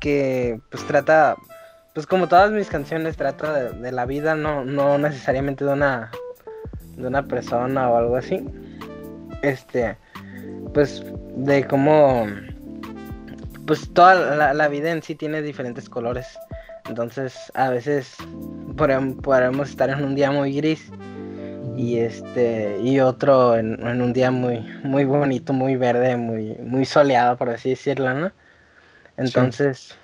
que pues trata pues como todas mis canciones trata de, de la vida, no no necesariamente de una de una persona o algo así. Este pues de cómo pues toda la, la vida en sí tiene diferentes colores. Entonces, a veces podem- podemos estar en un día muy gris y este y otro en, en un día muy muy bonito muy verde muy muy soleado por así decirlo no entonces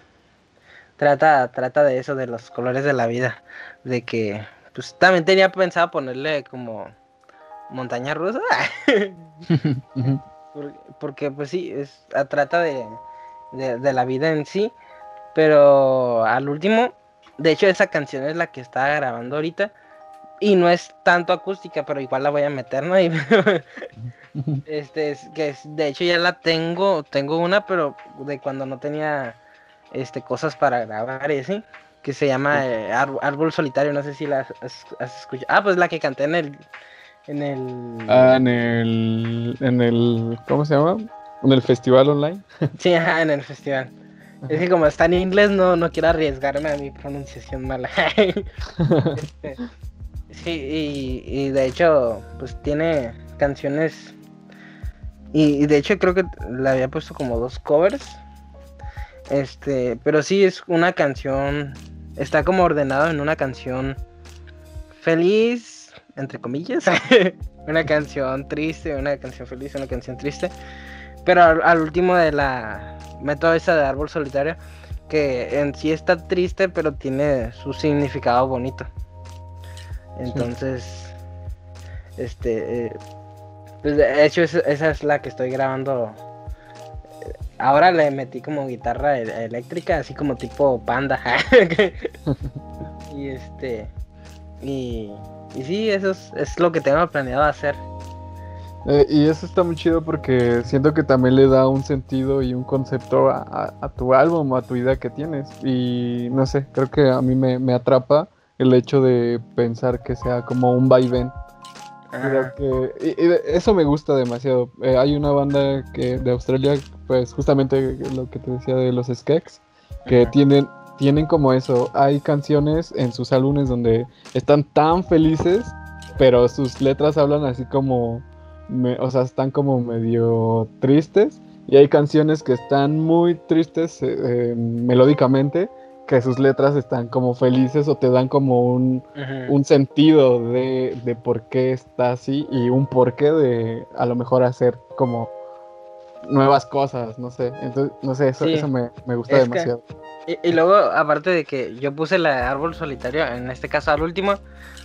trata trata de eso de los colores de la vida de que pues también tenía pensado ponerle como montaña rusa. Porque pues sí, es, trata de, de, de la vida en sí, pero al último, de hecho esa canción es la que estaba grabando ahorita y no es tanto acústica, pero igual la voy a meter, ¿no? Y- este, es, que es- de hecho ya la tengo, tengo una, pero de cuando no tenía este cosas para grabar y así, que se llama eh, Árbol Solitario, no sé si la has, has- has escuchado. Ah, pues la que canté en el... En el... Ah, en el, en el, ¿cómo se llama? En el festival online. Sí, ajá, en el festival. Es que como está en inglés, no, no quiero arriesgarme a mi pronunciación mala. Este, sí, y, de hecho, pues tiene canciones. Y, de hecho creo que le había puesto como dos covers. Este, pero sí es una canción. Está como ordenado en una canción feliz, entre comillas. una canción triste, una canción feliz, una canción triste. Pero al último de la meto esa de árbol solitario, que en sí está triste, pero tiene su significado bonito. Entonces, este, eh, pues de hecho es- esa es la que estoy grabando. Ahora le metí como guitarra e- eléctrica, así como tipo panda. y este, y, y sí, eso es, es lo que tengo planeado hacer. Eh, y eso está muy chido porque siento que también le da un sentido y un concepto a, a- a tu álbum, a tu idea que tienes. Y no sé, creo que a mí me, me atrapa el hecho de pensar que sea como un vaivén. Ajá. que y- eso me gusta demasiado. Eh, hay una banda que de Australia, pues justamente lo que te decía de los Skeks, que Ajá. tienen tienen como eso. Hay canciones en sus álbumes donde están tan felices, pero sus letras hablan así como, me- o sea, están como medio tristes. Y hay canciones que están muy tristes eh, eh, melódicamente, que sus letras están como felices o te dan como un, un sentido de, de por qué está así y un porqué de a lo mejor hacer como nuevas cosas, no sé. Entonces, no sé, eso, Sí. eso me, me gusta Es que- demasiado. Y, y luego, aparte de que yo puse la árbol solitario, en este caso al último,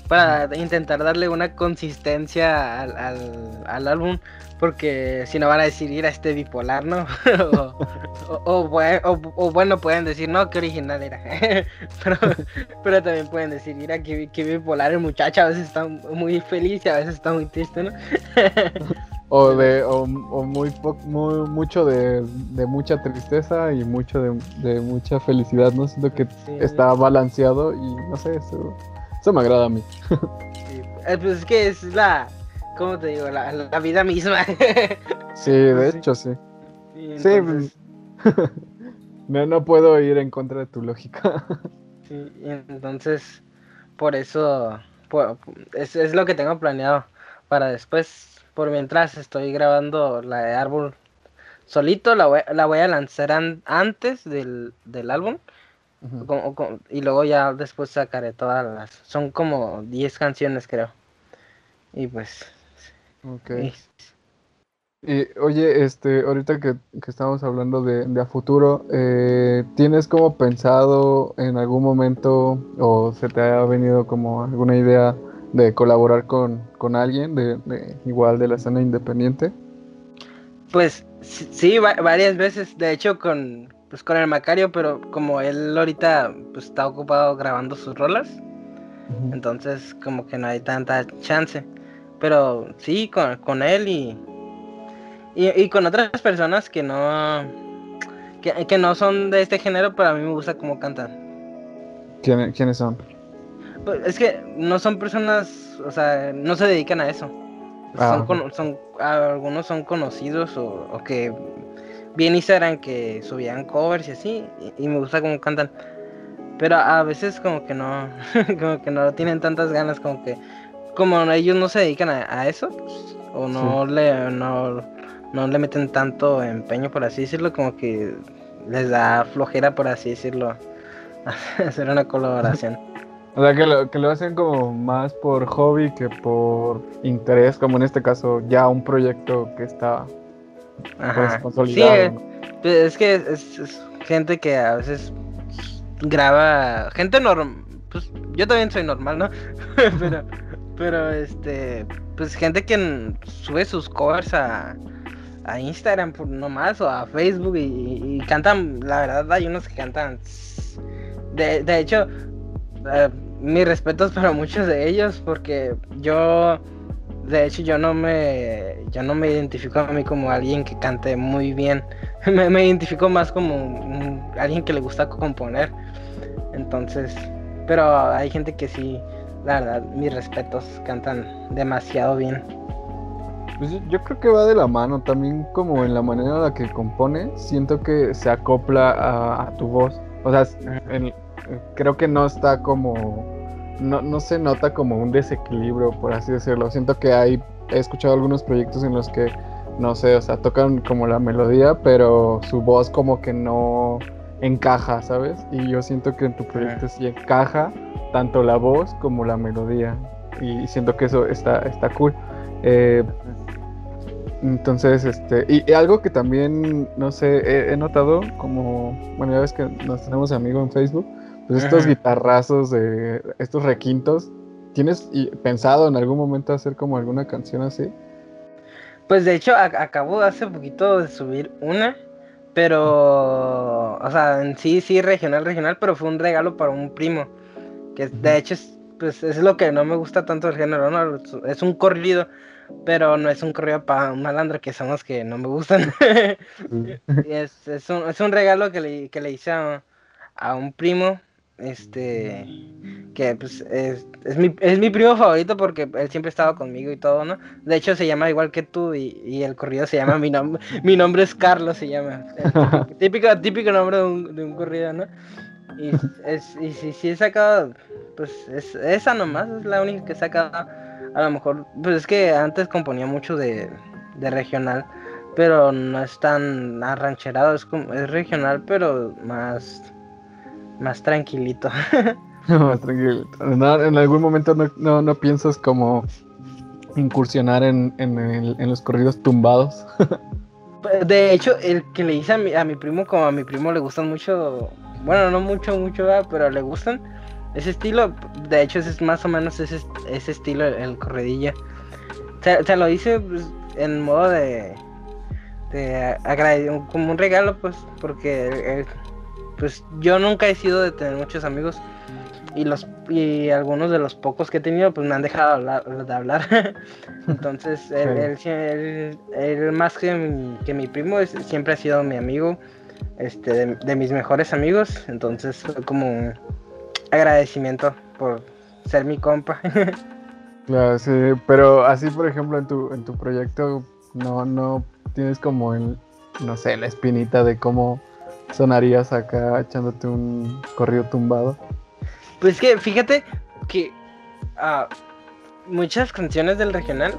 para intentar darle una consistencia al, al, al álbum, porque si no van a decir ir a este bipolar, ¿no? o, o- o bue- o- o bueno, pueden decir, no, qué original era. pero, pero también pueden decir, mira, qué, qué bipolar el muchacho, a veces está muy feliz y a veces está muy triste, ¿no? O de o, o muy, po- muy mucho de, de mucha tristeza y mucho de, de mucha felicidad, ¿no? Siento que Sí. está balanceado y no sé, eso, eso me agrada a mí. Sí, eh, Pues es que es la, ¿cómo te digo? La, la vida misma. Sí, de Pues sí. hecho sí. Sí, Sí, No, no puedo ir en contra de tu lógica. Sí, y entonces, por eso, por- es, es lo que tengo planeado para después. Por mientras estoy grabando la de árbol solito, la voy, la voy a lanzar an- antes del, del álbum. Y luego ya después sacaré todas las. Son como 10 canciones, creo. Y pues. Ok. y- Y oye, este, ahorita que, que estamos hablando de, de a futuro, eh, ¿tienes como pensado en algún momento o se te ha venido como alguna idea de colaborar con, con alguien de, de- igual de la escena independiente? Pues sí, sí, va- varias veces, de hecho con pues con el Macario, pero como él ahorita pues está ocupado grabando sus rolas, entonces como que no hay tanta chance. Pero sí, con, con él y, y y con otras personas que no que, que no son de este género, pero a mí me gusta cómo cantan. ¿Quién- ¿Quiénes son? Pues, es que no son personas, o sea, no se dedican a eso. Ah. Son, son algunos son conocidos o, o que bien Instagram que subían covers y así, y, y me gusta cómo cantan. Pero a veces como que no, como que no tienen tantas ganas, como que como ellos no se dedican a, a eso, pues, o no le no, no le meten tanto empeño por así decirlo, como que les da flojera por así decirlo hacer una colaboración. O sea, que lo, que lo hacen como más por hobby que por interés, como en este caso ya un proyecto que está pues. Sí, consolidado. eh, ¿no? pues, es que es, es gente que a veces graba, gente normal, pues yo también soy normal, ¿no? pero, pero este, pues gente que sube sus covers a, a Instagram por nomás o a Facebook y, y cantan, la verdad hay unos que cantan. De, de hecho, eh, mis respetos para muchos de ellos porque yo, de hecho yo no me, yo no me identifico a mí como alguien que cante muy bien. me, me identifico más como alguien que le gusta componer. Entonces, pero hay gente que sí, la verdad, mis respetos, cantan demasiado bien. Pues yo- creo que va de la mano también como en la manera en la que compone, siento que se acopla a, a tu voz. O sea, en- creo que no está como, no, no se nota como un desequilibrio, por así decirlo. Siento que hay, he escuchado algunos proyectos en los que, no sé, o sea, tocan como la melodía, pero su voz como que no encaja, ¿sabes? Y yo siento que en tu proyecto sí encaja tanto la voz como la melodía. Y siento que eso está, está cool. Eh, entonces, este, y, y algo que también, no sé, he, he notado como, bueno, ya ves que nos tenemos amigos en Facebook, pues estos Ajá. guitarrazos estos requintos, ¿tienes pensado en algún momento hacer como alguna canción así? Pues de hecho, acabo hace poquito de subir una, pero, o sea, en sí, sí, regional, regional, pero fue un regalo para un primo, que de hecho es, pues, es lo que no me gusta tanto del género, ¿no? Es- un corrido, pero no es un corrido para un malandro, que son los que no me gustan. Es, es, un, es un regalo que le, que le hice a, a un primo, este, que pues es, es, mi, es mi primo favorito porque él siempre ha estado conmigo y todo, ¿no? De hecho se llama igual que tú y, y el corrido se llama, mi, nombre mi nombre es Carlos, se llama. El típico, típico nombre de un, de un corrido, ¿no? Y, es, y si, si he sacado, pues es, esa nomás, es la única que he sacado. A lo mejor, pues es que antes componía mucho de, de regional, pero no es tan arrancherado, es, como, es regional, pero más, más tranquilito. No, tranquilo. No, en algún momento no, no, no piensas como incursionar en, en, los corridos tumbados. De hecho, el que le hice a mi, a mi primo, como a mi primo le gustan mucho, bueno, no mucho, mucho, ¿verdad? pero le gustan ese estilo. De hecho, es más o menos ese, ese estilo, el, el corredillo. Se, se lo hice pues, en modo de, de como un regalo, pues, porque pues yo nunca he sido de tener muchos amigos. Y los y algunos de los pocos que he tenido pues me han dejado hablar- de hablar. Entonces él, Sí. él sí- él- él más que mi, que mi primo es- siempre ha sido mi amigo este de, de mis mejores amigos. Entonces fue como un agradecimiento por ser mi compa. Claro, sí, pero así por ejemplo en tu, en tu proyecto no, no tienes como el, no sé, la espinita de cómo sonarías acá echándote un corrido tumbado. Pues que fíjate que ah, muchas canciones del regional,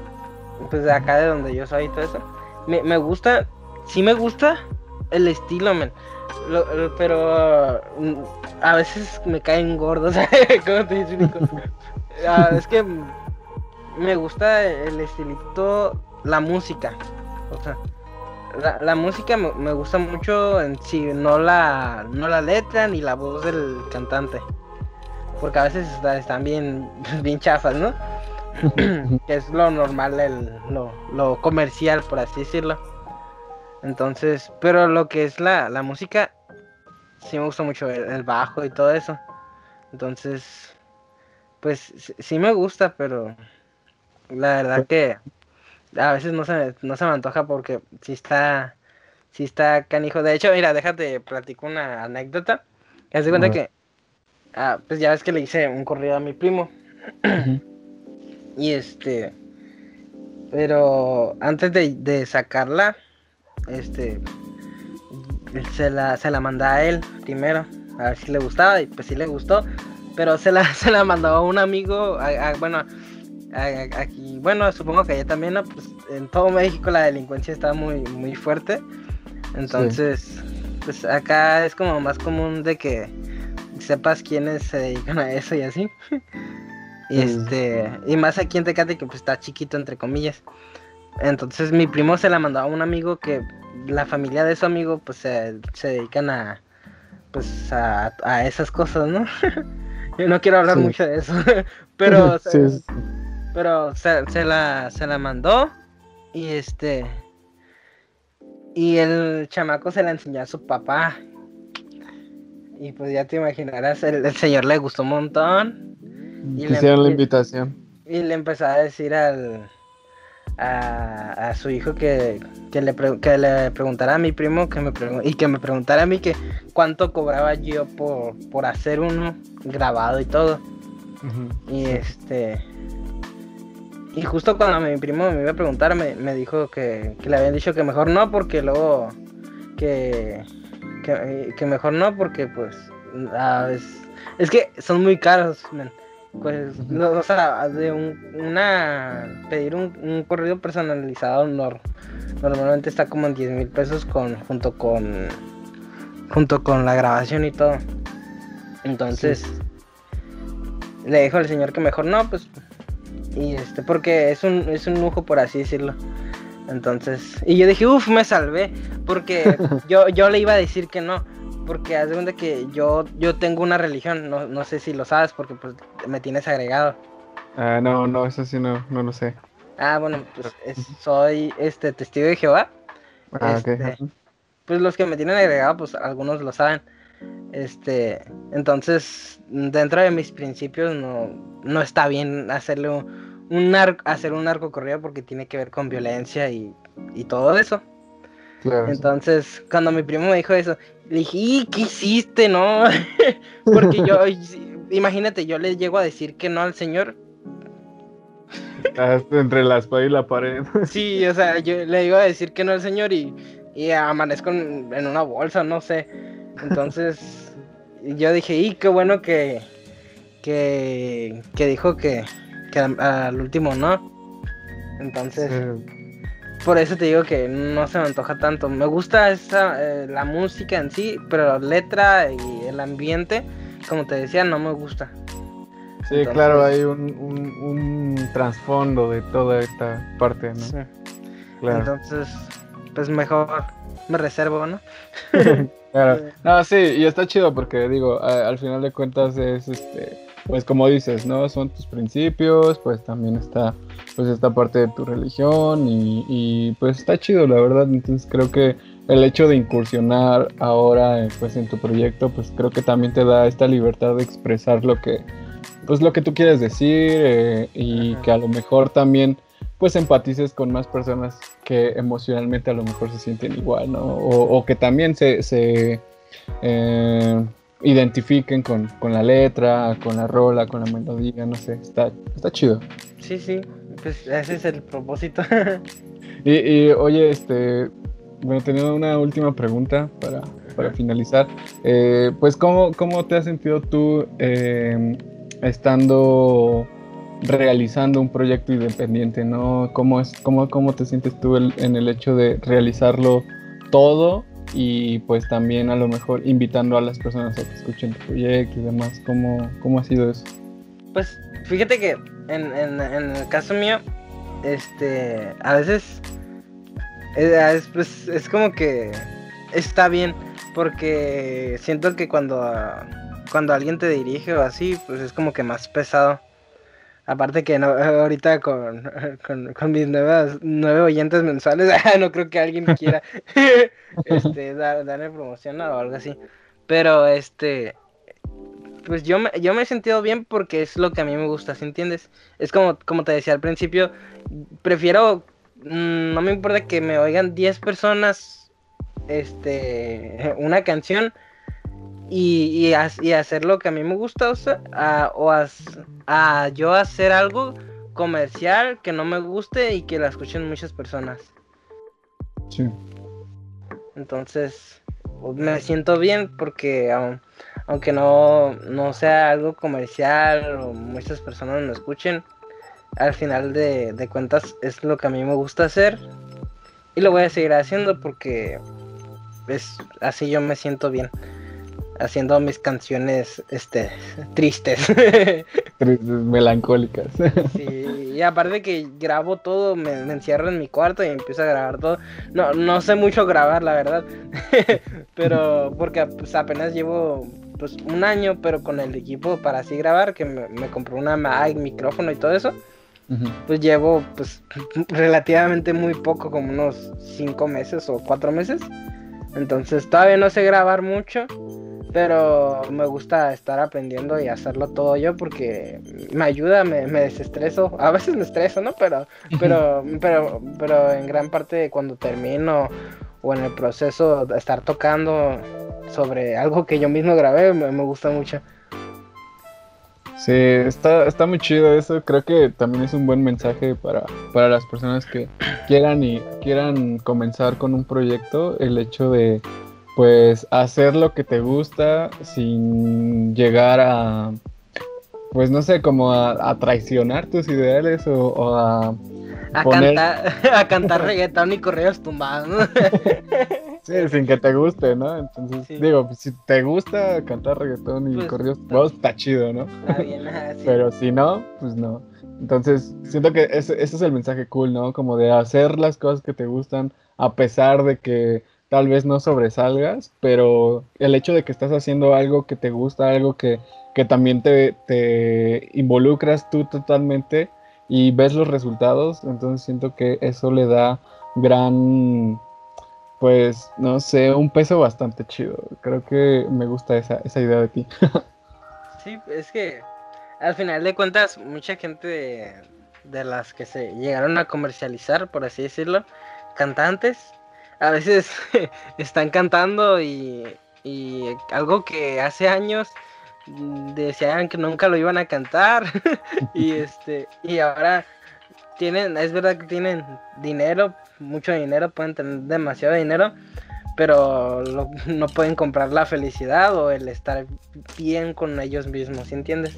pues de acá de donde yo soy y todo eso, me, me gusta, sí me gusta el estilo, pero mm, a veces me caen gordos. ¿Cómo te explico? Ah, es que me gusta el estilito, la música. O sea, la, la música me, me gusta mucho en sí, no la, no la letra ni la voz del cantante. Porque a veces está- están bien, bien chafas, ¿no? que es lo normal, el, lo, lo comercial, por así decirlo. Entonces, pero lo que es la, la música, sí me gusta mucho el, el bajo y todo eso. Entonces, pues sí, sí me gusta, pero la verdad que a veces no se, me- no se me antoja porque sí está, sí está canijo. De hecho, mira, déjate, platico una anécdota. Haz de cuenta que, ah, pues ya ves que le hice un corrido a mi primo. Y este, pero antes de, de sacarla, este, se la, se la mandé a él primero, a ver si le gustaba, y pues sí le gustó, pero se la, se la mandó a un amigo, a- a- bueno, aquí, bueno, supongo que allá también, ¿no? Pues en todo México la delincuencia está muy, muy fuerte, entonces, pues acá es como más común de que sepas quiénes se dedican a eso y así. Y Sí. este, y más aquí en Tecate que pues está chiquito entre comillas. Entonces mi primo se la mandó a un amigo que la familia de su amigo pues se, se dedican a pues a, a esas cosas, ¿no? Yo no quiero hablar Sí. mucho de eso, pero sí. Pero se, se la, se la mandó y este... Y el chamaco se la enseñó a su papá. Y pues ya te imaginarás, el, el señor le gustó un montón. Y le- Hicieron la invitación. Y le empezó a decir al a, a su hijo que, que, le pre- que le preguntara a mi primo que me y que me preguntara a mí que cuánto cobraba yo por, por hacer uno grabado y todo. Y este y justo cuando mi primo me iba a preguntar me, me dijo que, que le habían dicho que mejor no porque luego que, que, que mejor no porque pues ah, es, es que son muy caros men. pues no, o sea de un, una pedir un, un corrido personalizado nor- normalmente está como en 10 mil pesos con junto con junto con la grabación y todo. Entonces le dijo al señor que mejor no pues y este porque es un es un lujo por así decirlo entonces y yo dije uff me salvé porque yo yo le iba a decir que no porque haz de cuenta que yo yo tengo una religión no, no sé si lo sabes porque pues me tienes agregado Ah, no, no, eso sí no, no lo sé. ah bueno pues es- soy este testigo de Jehová Ah. Este, pues los que me tienen agregado, pues algunos lo saben. Este, entonces, dentro de mis principios no, no está bien hacerle un, un ar- hacer un narco corrido porque tiene que ver con violencia y, y todo eso. Claro. Entonces, cuando mi primo me dijo eso, le dije, "¿Y ¿qué hiciste, no? porque yo, imagínate, yo le llego a decir que no al señor. Estás entre la espada y la pared. Sí, o sea, yo le iba a decir que no al señor y, y amanezco en, en una bolsa, no sé. Entonces, yo dije, y qué bueno que, que, que dijo que, que al, último no. Entonces, Sí. por eso te digo que no se me antoja tanto. Me gusta esa, eh, la música en sí, pero la letra y el ambiente, como te decía, no me gusta. Sí, Entonces- claro, hay un, un, un trasfondo de toda esta parte, ¿no? Sí. Claro. Entonces, pues mejor me reservo, ¿no? Claro. No, sí, y está chido porque digo, a- al final de cuentas es este, pues como dices, ¿no? Son tus principios, pues también está pues esta parte de tu religión y, y, pues está chido, la verdad. Entonces creo que el hecho de incursionar ahora pues en tu proyecto, pues creo que también te da esta libertad de expresar lo que pues lo que tú quieres decir eh, y Ajá. que a lo mejor también pues empatices con más personas que emocionalmente a lo mejor se sienten igual, ¿no? O, o que también se, se, eh, identifiquen con, con la letra, con la rola, con la melodía, no sé, está, está chido. Sí, sí, pues ese es el propósito. Y, y, oye, este, bueno, tenía una última pregunta para, para finalizar. Eh, pues, ¿cómo, ¿cómo te has sentido tú eh, estando realizando un proyecto independiente, ¿no? ¿Cómo, es, cómo, cómo te sientes tú en el hecho de realizarlo todo y pues también a lo mejor invitando a las personas a que escuchen tu proyecto y demás? ¿Cómo, cómo ha sido eso? Pues fíjate que en, el caso mío, este, a veces es, pues, es como que está bien, porque siento que cuando, cuando alguien te dirige o así, pues es como que más pesado. Aparte que no, ahorita con, con, mis nuevas, nueve oyentes mensuales, no creo que alguien quiera este, dar, darle promoción o algo así. Pero este, pues yo me, yo me he sentido bien porque es lo que a mí me gusta, ¿sí entiendes? Es como, como te decía al principio, prefiero, mm, no me importa que me oigan 10 personas, este, una canción y, y, ha- y hacer lo que a mí me gusta, o sea, a, o a yo hacer algo comercial que no me guste y que la escuchen muchas personas. Sí. Entonces, me siento bien porque aun- aunque no, no sea algo comercial o muchas personas no escuchen, al final de, de cuentas es lo que a mí me gusta hacer y lo voy a seguir haciendo porque es así yo me siento bien haciendo mis canciones este tristes. Melancólicas. Sí, y aparte que grabo todo, me, me encierro en mi cuarto y empiezo a grabar todo. No, no sé mucho grabar, la verdad. pero porque pues, apenas llevo pues un año, pero con el equipo para así grabar, que me, me compré una Mac, micrófono y todo eso. Pues llevo pues relativamente muy poco, como unos cinco meses o cuatro meses. Entonces todavía no sé grabar mucho, pero me gusta estar aprendiendo y hacerlo todo yo porque me ayuda, me, me desestreso. A veces me estreso, ¿no? Pero, pero, pero, pero en gran parte cuando termino o en el proceso de estar tocando sobre algo que yo mismo grabé, me, me gusta mucho. Sí, está, está muy chido eso. Creo que también es un buen mensaje para, para las personas que quieran y quieran comenzar con un proyecto. El hecho de pues hacer lo que te gusta sin llegar a pues no sé, como a, a traicionar tus ideales o, o a A Poner- cantar, a cantar reggaetón y correos tumbados, ¿no? Sí, sin que te guste, ¿no? Entonces, Sí. digo, pues, si te gusta cantar reggaetón y Pues, corridos tumbados, está chido, ¿no? Está bien, ajá, sí. Pero si no, pues no. Entonces, siento que ese, ese es el mensaje cool, ¿no? Como de hacer las cosas que te gustan a pesar de que tal vez no sobresalgas, pero el hecho de que estás haciendo algo que te gusta, algo que, que también te, te involucras tú totalmente y ves los resultados, entonces siento que eso le da gran, pues, no sé, un peso bastante chido. Creo que me gusta esa, esa idea de ti. Sí, es que al final de cuentas, mucha gente de, de las que se llegaron a comercializar, por así decirlo, cantantes, a veces están cantando y, y algo que hace años decían que nunca lo iban a cantar y este y ahora tienen es verdad que tienen dinero mucho dinero pueden tener demasiado dinero pero lo- no pueden comprar la felicidad o el estar bien con ellos mismos, ¿sí entiendes?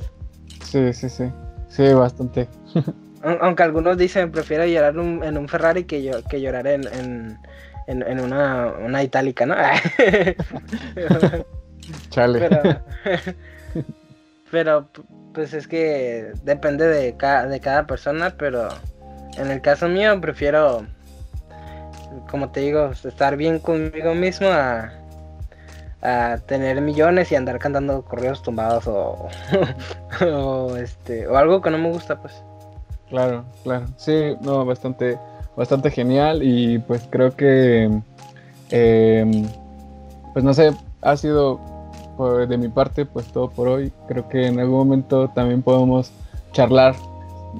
Sí, sí, sí. Sí, bastante. Aun- Aunque algunos dicen, prefiero llorar un- en un Ferrari que, yo, que llorar en, en, en- en una, una itálica, ¿no? Chale. pero, pero, pues es que depende de cada, de cada persona, pero en el caso mío prefiero, como te digo, estar bien conmigo mismo a, a tener millones y andar cantando correos tumbados o, o, este, o algo que no me gusta, pues. Claro, claro. Sí, no, bastante, bastante genial y pues creo que, em, pues no sé, ha sido de mi parte pues todo por hoy. Creo que en algún momento también podemos charlar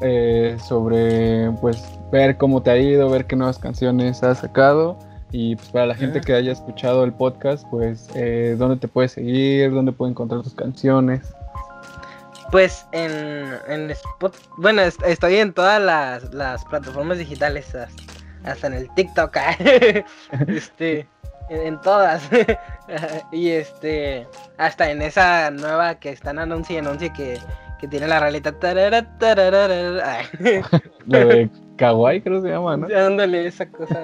eh, sobre pues ver cómo te ha ido, ver qué nuevas canciones has sacado y pues para la gente que haya escuchado el podcast pues eh, dónde te puedes seguir, dónde puede encontrar tus canciones. Pues en, en Spot, bueno, est- estoy en todas las, las plataformas digitales, hasta, hasta en el TikTok, ah, este, en, en todas, y este, hasta en esa nueva que están anuncio y anuncio que, que tiene la realidad, tarara, La de Kawaii creo que se llama, ¿no? dándole esa cosa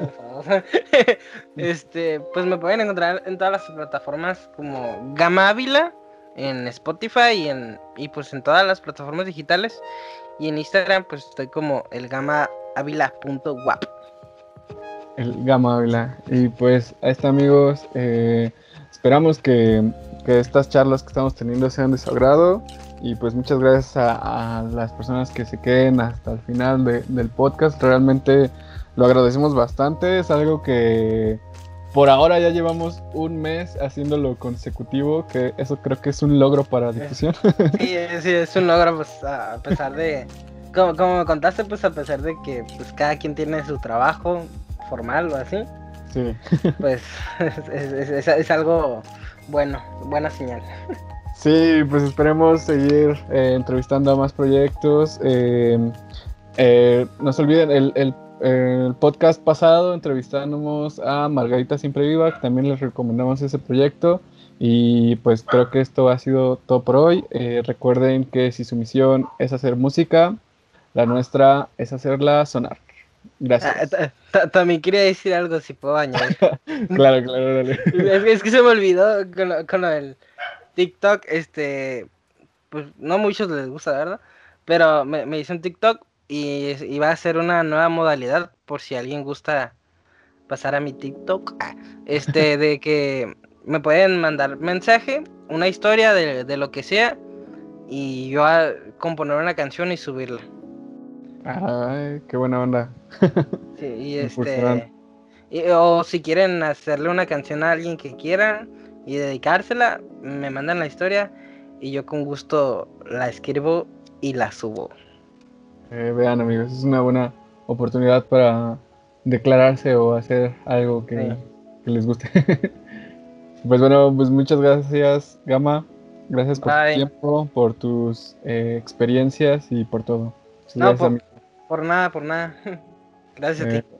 este, pues me pueden encontrar en todas las plataformas como Gama Ávila, en Spotify y en y pues en todas las plataformas digitales. Y en Instagram pues estoy como el Gama Ávila.wap. El Gama. Y pues a este amigos, eh, esperamos que, que estas charlas que estamos teniendo sean de su agrado. Y pues muchas gracias a, a las personas que se queden hasta el final de- del podcast. Realmente lo agradecemos bastante. Es algo que por ahora ya llevamos un mes haciéndolo consecutivo, que eso creo que es un logro para difusión. Sí, es- sí, es un logro pues a a pesar de como, como me contaste pues a pesar de que pues cada quien tiene su trabajo formal o así, Sí. pues es, es- es- es algo bueno, buena señal. Sí, pues esperemos seguir eh, entrevistando a más proyectos. Eh, eh, no se olviden, el, el- el podcast pasado entrevistamos a Margarita Siempre Viva, que también les recomendamos ese proyecto. Y pues creo que esto ha sido todo por hoy. Eh, recuerden que si su misión es hacer música, la nuestra es hacerla sonar. Ah, Gracias. ta- También quería decir algo si puedo añadir. Claro, claro, dale. Es que, es que se me olvidó con lo, con lo del TikTok, este, pues no muchos les gusta, ¿verdad? Pero me, me hice un TikTok y iba a ser una nueva modalidad por si alguien gusta pasar a mi TikTok, ah, este, de que me pueden mandar mensaje, una historia de, de lo que sea y yo a componer una canción y subirla. Ay, qué buena onda. Sí, y este. y- o si quieren hacerle una canción a alguien que quieran y dedicársela, me mandan la historia y yo con gusto la escribo y la subo. Eh, vean amigos, es una buena oportunidad para declararse o hacer algo que, Sí. que les guste. pues bueno, pues muchas gracias Gama, gracias por Bye. tu tiempo, por tus eh, experiencias y por todo. Muchas No, gracias, por- nada, por nada. Gracias a Eh, ti.